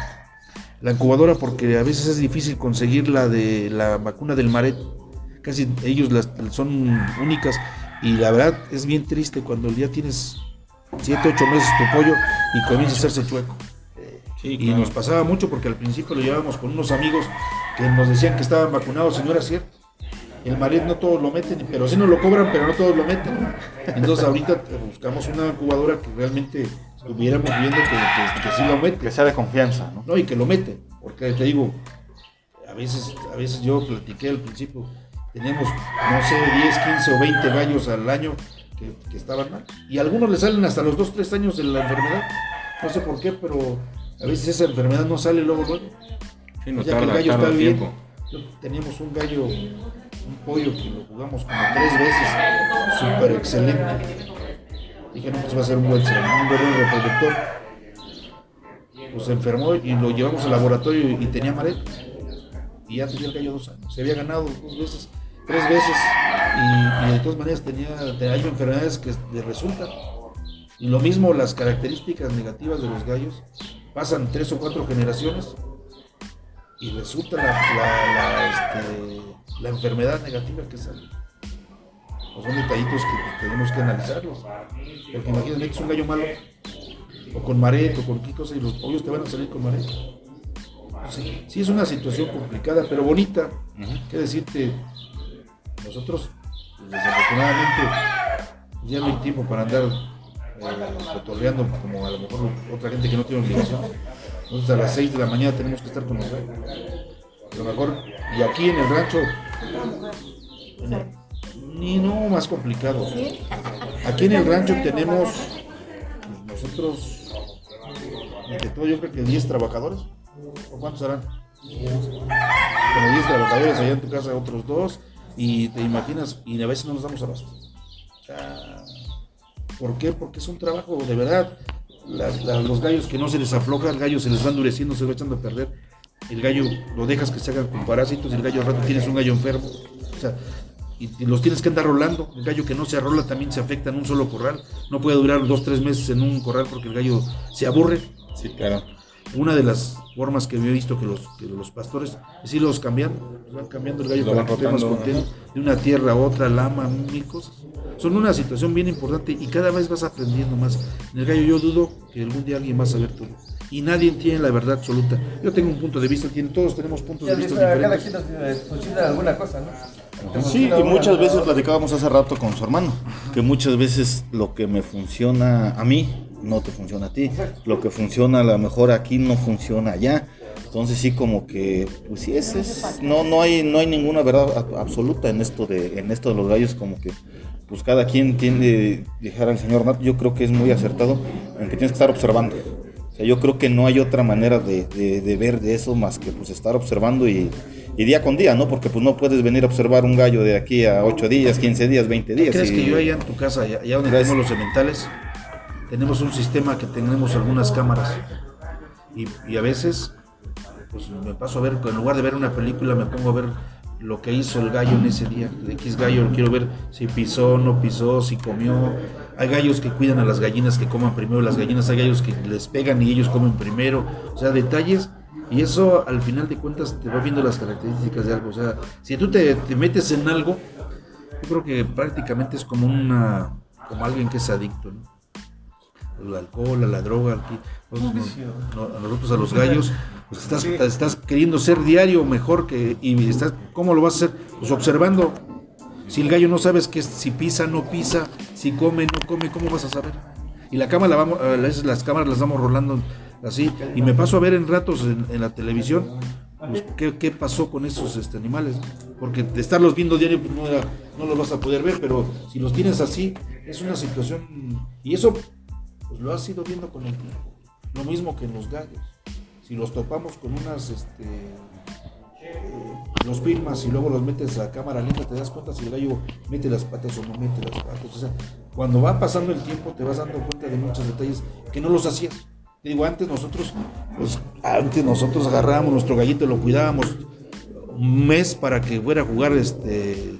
la incubadora porque a veces es difícil conseguir la de la vacuna del Maret. Casi ellos las, son únicas. Y la verdad es bien triste cuando ya tienes 7, 8 meses tu pollo y comienza a hacerse chueco. Sí, Y claro. nos pasaba mucho porque al principio lo llevábamos con unos amigos que nos decían que estaban vacunados y no era cierto. El Maret no todos lo meten, pero sí nos lo cobran, pero no todos lo meten. Entonces ahorita eh, buscamos una incubadora que realmente estuviéramos viendo que, que, que sí lo mete. Que sea de confianza, ¿no? No, y que lo mete. Porque te digo, a veces, a veces yo platiqué al principio, teníamos, no sé, 10, 15 o 20 gallos al año que, que estaban mal. Y a algunos le salen hasta los 2, 3 años de la enfermedad. No sé por qué, pero a veces esa enfermedad no sale luego, luego. Sí, no ya que el gallo está bien. tiempo. Teníamos un gallo, un pollo que lo jugamos como tres veces, súper excelente. Dije, no, pues va a ser un buen, un buen reproductor. Pues se enfermó y lo llevamos al laboratorio y tenía maret. Y ya tenía el gallo dos años. Se había ganado dos veces, tres veces. Y, y de todas maneras tenía, te- hay enfermedades que le resultan. Y lo mismo las características negativas de los gallos. Pasan tres o cuatro generaciones y resulta la, la, la, este, la enfermedad negativa que sale. Pues son detallitos que pues, tenemos que analizarlos. Porque imagínate que es un gallo malo, o con maret, o con qué cosa, y los pollos te van a salir con maret. Sí, sí es una situación complicada, pero bonita. ¿Qué decirte? Nosotros, pues, desafortunadamente, ya no hay tiempo para andar cotorreando como a lo mejor otra gente que no tiene obligación. Entonces a las 6 de la mañana tenemos que estar con los. A lo mejor, y aquí en el rancho, ni no más complicado. Aquí en el rancho tenemos pues, nosotros, entre todo, yo creo que 10 trabajadores. ¿O cuántos serán? Como 10 trabajadores allá en tu casa, otros dos. Y te imaginas, y a veces no nos damos abasto. O ¿Por qué? Porque es un trabajo de verdad. Los gallos que no se les afloja, el gallo se les va endureciendo, se va echando a perder. El gallo lo dejas que se hagan con parásitos y el gallo al rato tienes un gallo enfermo. O sea, y, y los tienes que andar rolando. El gallo que no se arrola también se afecta en un solo corral. No puede durar dos, tres meses en un corral porque el gallo se aburre. Sí, claro. Una de las formas que yo he visto que los, que los pastores es irlos cambiando, van cambiando el gallo Lo para que esté más contento, de una tierra a otra, lama, mil cosas. Son una situación bien importante y cada vez vas aprendiendo más. En el gallo yo dudo que algún día alguien va a saber todo. Y nadie tiene la verdad absoluta. Yo tengo un punto de vista, tiene- todos tenemos puntos de vista Cada diferentes. quien nos eh, funciona alguna cosa, ¿no? Sí, y muchas veces platicábamos hace rato con su hermano, que muchas veces lo que me funciona a mí no te funciona a ti, lo que funciona a lo mejor aquí no funciona allá. Entonces sí como que pues sí es, es- no no hay no hay ninguna verdad absoluta en esto de en esto de los gallos como que pues cada quien tiene dejar al señor Nat, yo creo que es muy acertado en que tienes que estar observando. O sea, yo creo que no hay otra manera de, de- de ver de eso más que pues estar observando y, y día con día, ¿no? Porque pues no puedes venir a observar un gallo de aquí a 8 días, 15 días, 20 días. ¿Crees y- que yo allá en tu casa, allá allá donde tenemos los sementales, tenemos un sistema que tenemos algunas cámaras? Y, a veces, pues me paso a ver, en lugar de ver una película, me pongo a ver lo que hizo el gallo en ese día. X gallo, quiero ver si pisó, no pisó, si comió. Hay gallos que cuidan a las gallinas que coman primero las gallinas, hay gallos que les pegan y ellos comen primero. O sea, detalles. Y eso al final de cuentas te va viendo las características de algo. O sea, si tú te, te metes en algo, yo creo que prácticamente es como una como alguien que es adicto, ¿no? Al alcohol, a la droga, al no- a nosotros a los gallos, pues estás, estás queriendo ser diario mejor que y estás ¿cómo lo vas a hacer? Pues observando. Si el gallo no sabes que si pisa, no pisa, si come, no come, ¿cómo vas a saber? Y la cámara la vamos, a veces las cámaras las vamos rolando así y me paso a ver en ratos en, en la televisión pues, ¿qué, qué pasó con esos este, animales. Porque de estarlos viendo diario pues, no, no los vas a poder ver, pero si los tienes así, es una situación. Y eso pues lo has ido viendo con el tiempo. Lo mismo que en los gallos. Si los topamos con unas. Este, eh, los firmas y luego los metes a cámara lenta, te das cuenta si el gallo mete las patas o no mete las patas. O sea, cuando va pasando el tiempo, te vas dando cuenta de muchos detalles que no los hacías. Te digo, antes nosotros, pues antes nosotros agarrábamos nuestro gallito, lo cuidábamos un mes para que fuera a jugar este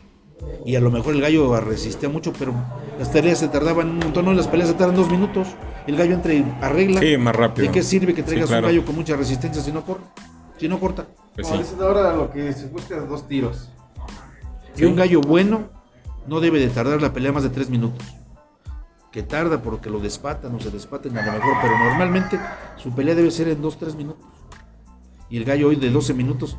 y a lo mejor el gallo resistía mucho, pero las tareas se tardaban un montón, no las peleas se tardan dos minutos, el gallo entra y arregla. Sí, más rápido. ¿De qué sirve que Sí, traigas claro. un gallo con mucha resistencia si no corta? Si no corta. Pues sí. dicen ahora, lo que se busca es dos tiros. Que un gallo bueno no debe de tardar la pelea más de tres minutos. Que tarda porque lo despatan o se despaten a lo mejor, pero normalmente su pelea debe ser en dos, tres minutos. Y el gallo hoy de 12 minutos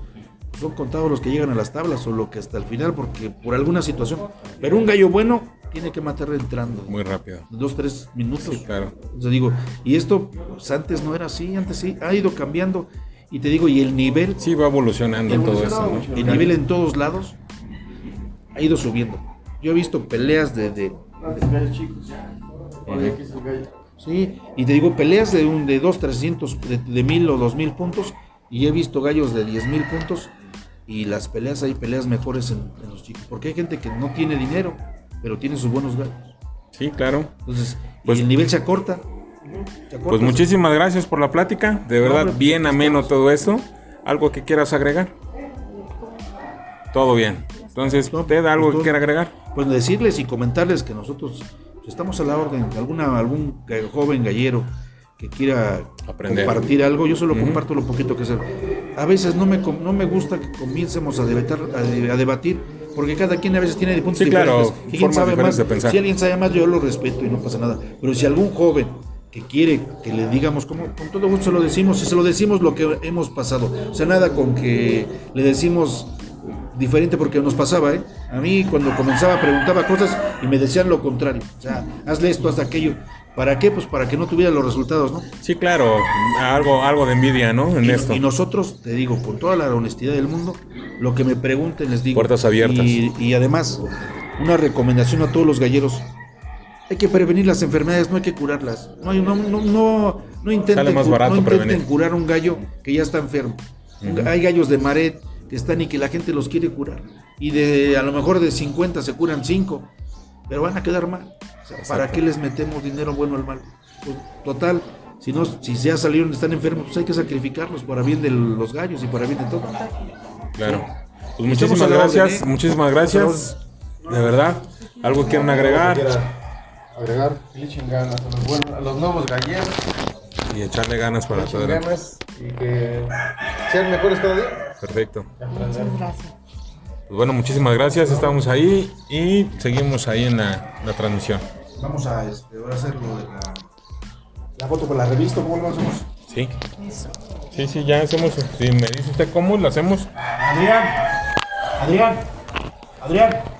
son contados los que llegan a las tablas o lo que hasta el final porque por alguna situación. Pero un gallo bueno tiene que matar entrando. Muy rápido. Dos, tres minutos. Sí, claro. Entonces digo, y esto pues, antes no era así, antes sí, ha ido cambiando. Y te digo, y el nivel Sí, va evolucionando todo eso, el nivel en todos lados ha ido subiendo. Yo he visto peleas de, de- chicos. Gallo. sí, y te digo peleas de un de 2, 300, de, de 1000 o 2000 puntos y he visto gallos de 10000 puntos y las peleas hay peleas mejores en, en los chicos, porque hay gente que no tiene dinero, pero tiene sus buenos gallos. Sí, claro. Entonces, Pues- y el nivel se acorta. Se acorta. Pues muchísimas gracias por la plática. De verdad, bien ameno todo esto. ¿Algo que quieras agregar? Todo bien. Entonces, ¿usted algo pues que quiera agregar? pues decirles y comentarles que nosotros pues, estamos a la orden. Alguna, algún joven gallero que quiera Aprender. compartir algo, yo solo comparto lo poquito que sé. A veces no me, no me gusta que comiencemos a, debatar, a, de- a debatir, porque cada quien a veces tiene puntos Sí, claro, diferentes. Y quién formas sabe más, de pensar. Si alguien sabe más, yo lo respeto y no pasa nada. Pero si algún joven que quiere que le digamos, como, con todo gusto se lo decimos, y se lo decimos lo que hemos pasado. O sea, nada con que le decimos diferente porque nos pasaba, ¿eh? A mí cuando comenzaba preguntaba cosas y me decían lo contrario. O sea, hazle esto, haz aquello. ¿Para qué? Pues para que no tuviera los resultados, ¿no? Sí, claro. Algo, algo de envidia, ¿no? En Y, esto. y nosotros, te digo, con toda la honestidad del mundo, lo que me pregunten les digo. Puertas abiertas. Y, y además, una recomendación a todos los galleros. Hay que prevenir las enfermedades, no hay que curarlas. No, no, no, no, no intenten, más barato no intenten curar un gallo que ya está enfermo. Hay gallos de maret que están y que la gente los quiere curar. Y de a lo mejor de 50 se curan 5, pero van a quedar mal. O sea, ¿Para qué les metemos dinero bueno al mal? Pues, total, si no, si ya salieron, están enfermos, pues hay que sacrificarlos para bien de los gallos y para bien de todo. Claro. Pues muchísimas orden, gracias, ¿eh? muchísimas gracias. De verdad. ¿Algo que quieran agregar? Agregar, que le echen ganas a los, buenos, a los nuevos galleros, Y echarle ganas para todo. ganas y que sean mejores cada día. Perfecto. Muchas gracias. Pues bueno, muchísimas gracias. Estamos ahí y seguimos ahí en la, la transmisión. Vamos a este, ahora hacer lo de la, la foto para la revista, ¿cómo lo hacemos? Sí. Sí, sí, ya hacemos. Si me dice usted cómo, lo hacemos. Adrián, Adrián, Adrián.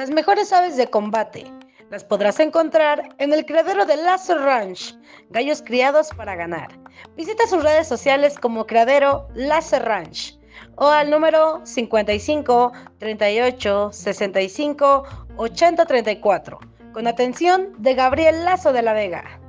Las mejores aves de combate las podrás encontrar en el criadero de Lazo Ranch, gallos criados para ganar. Visita sus redes sociales como criadero Lazo Ranch o al número 55 38 65 80 34 con atención de Gabriel Lazo de la Vega.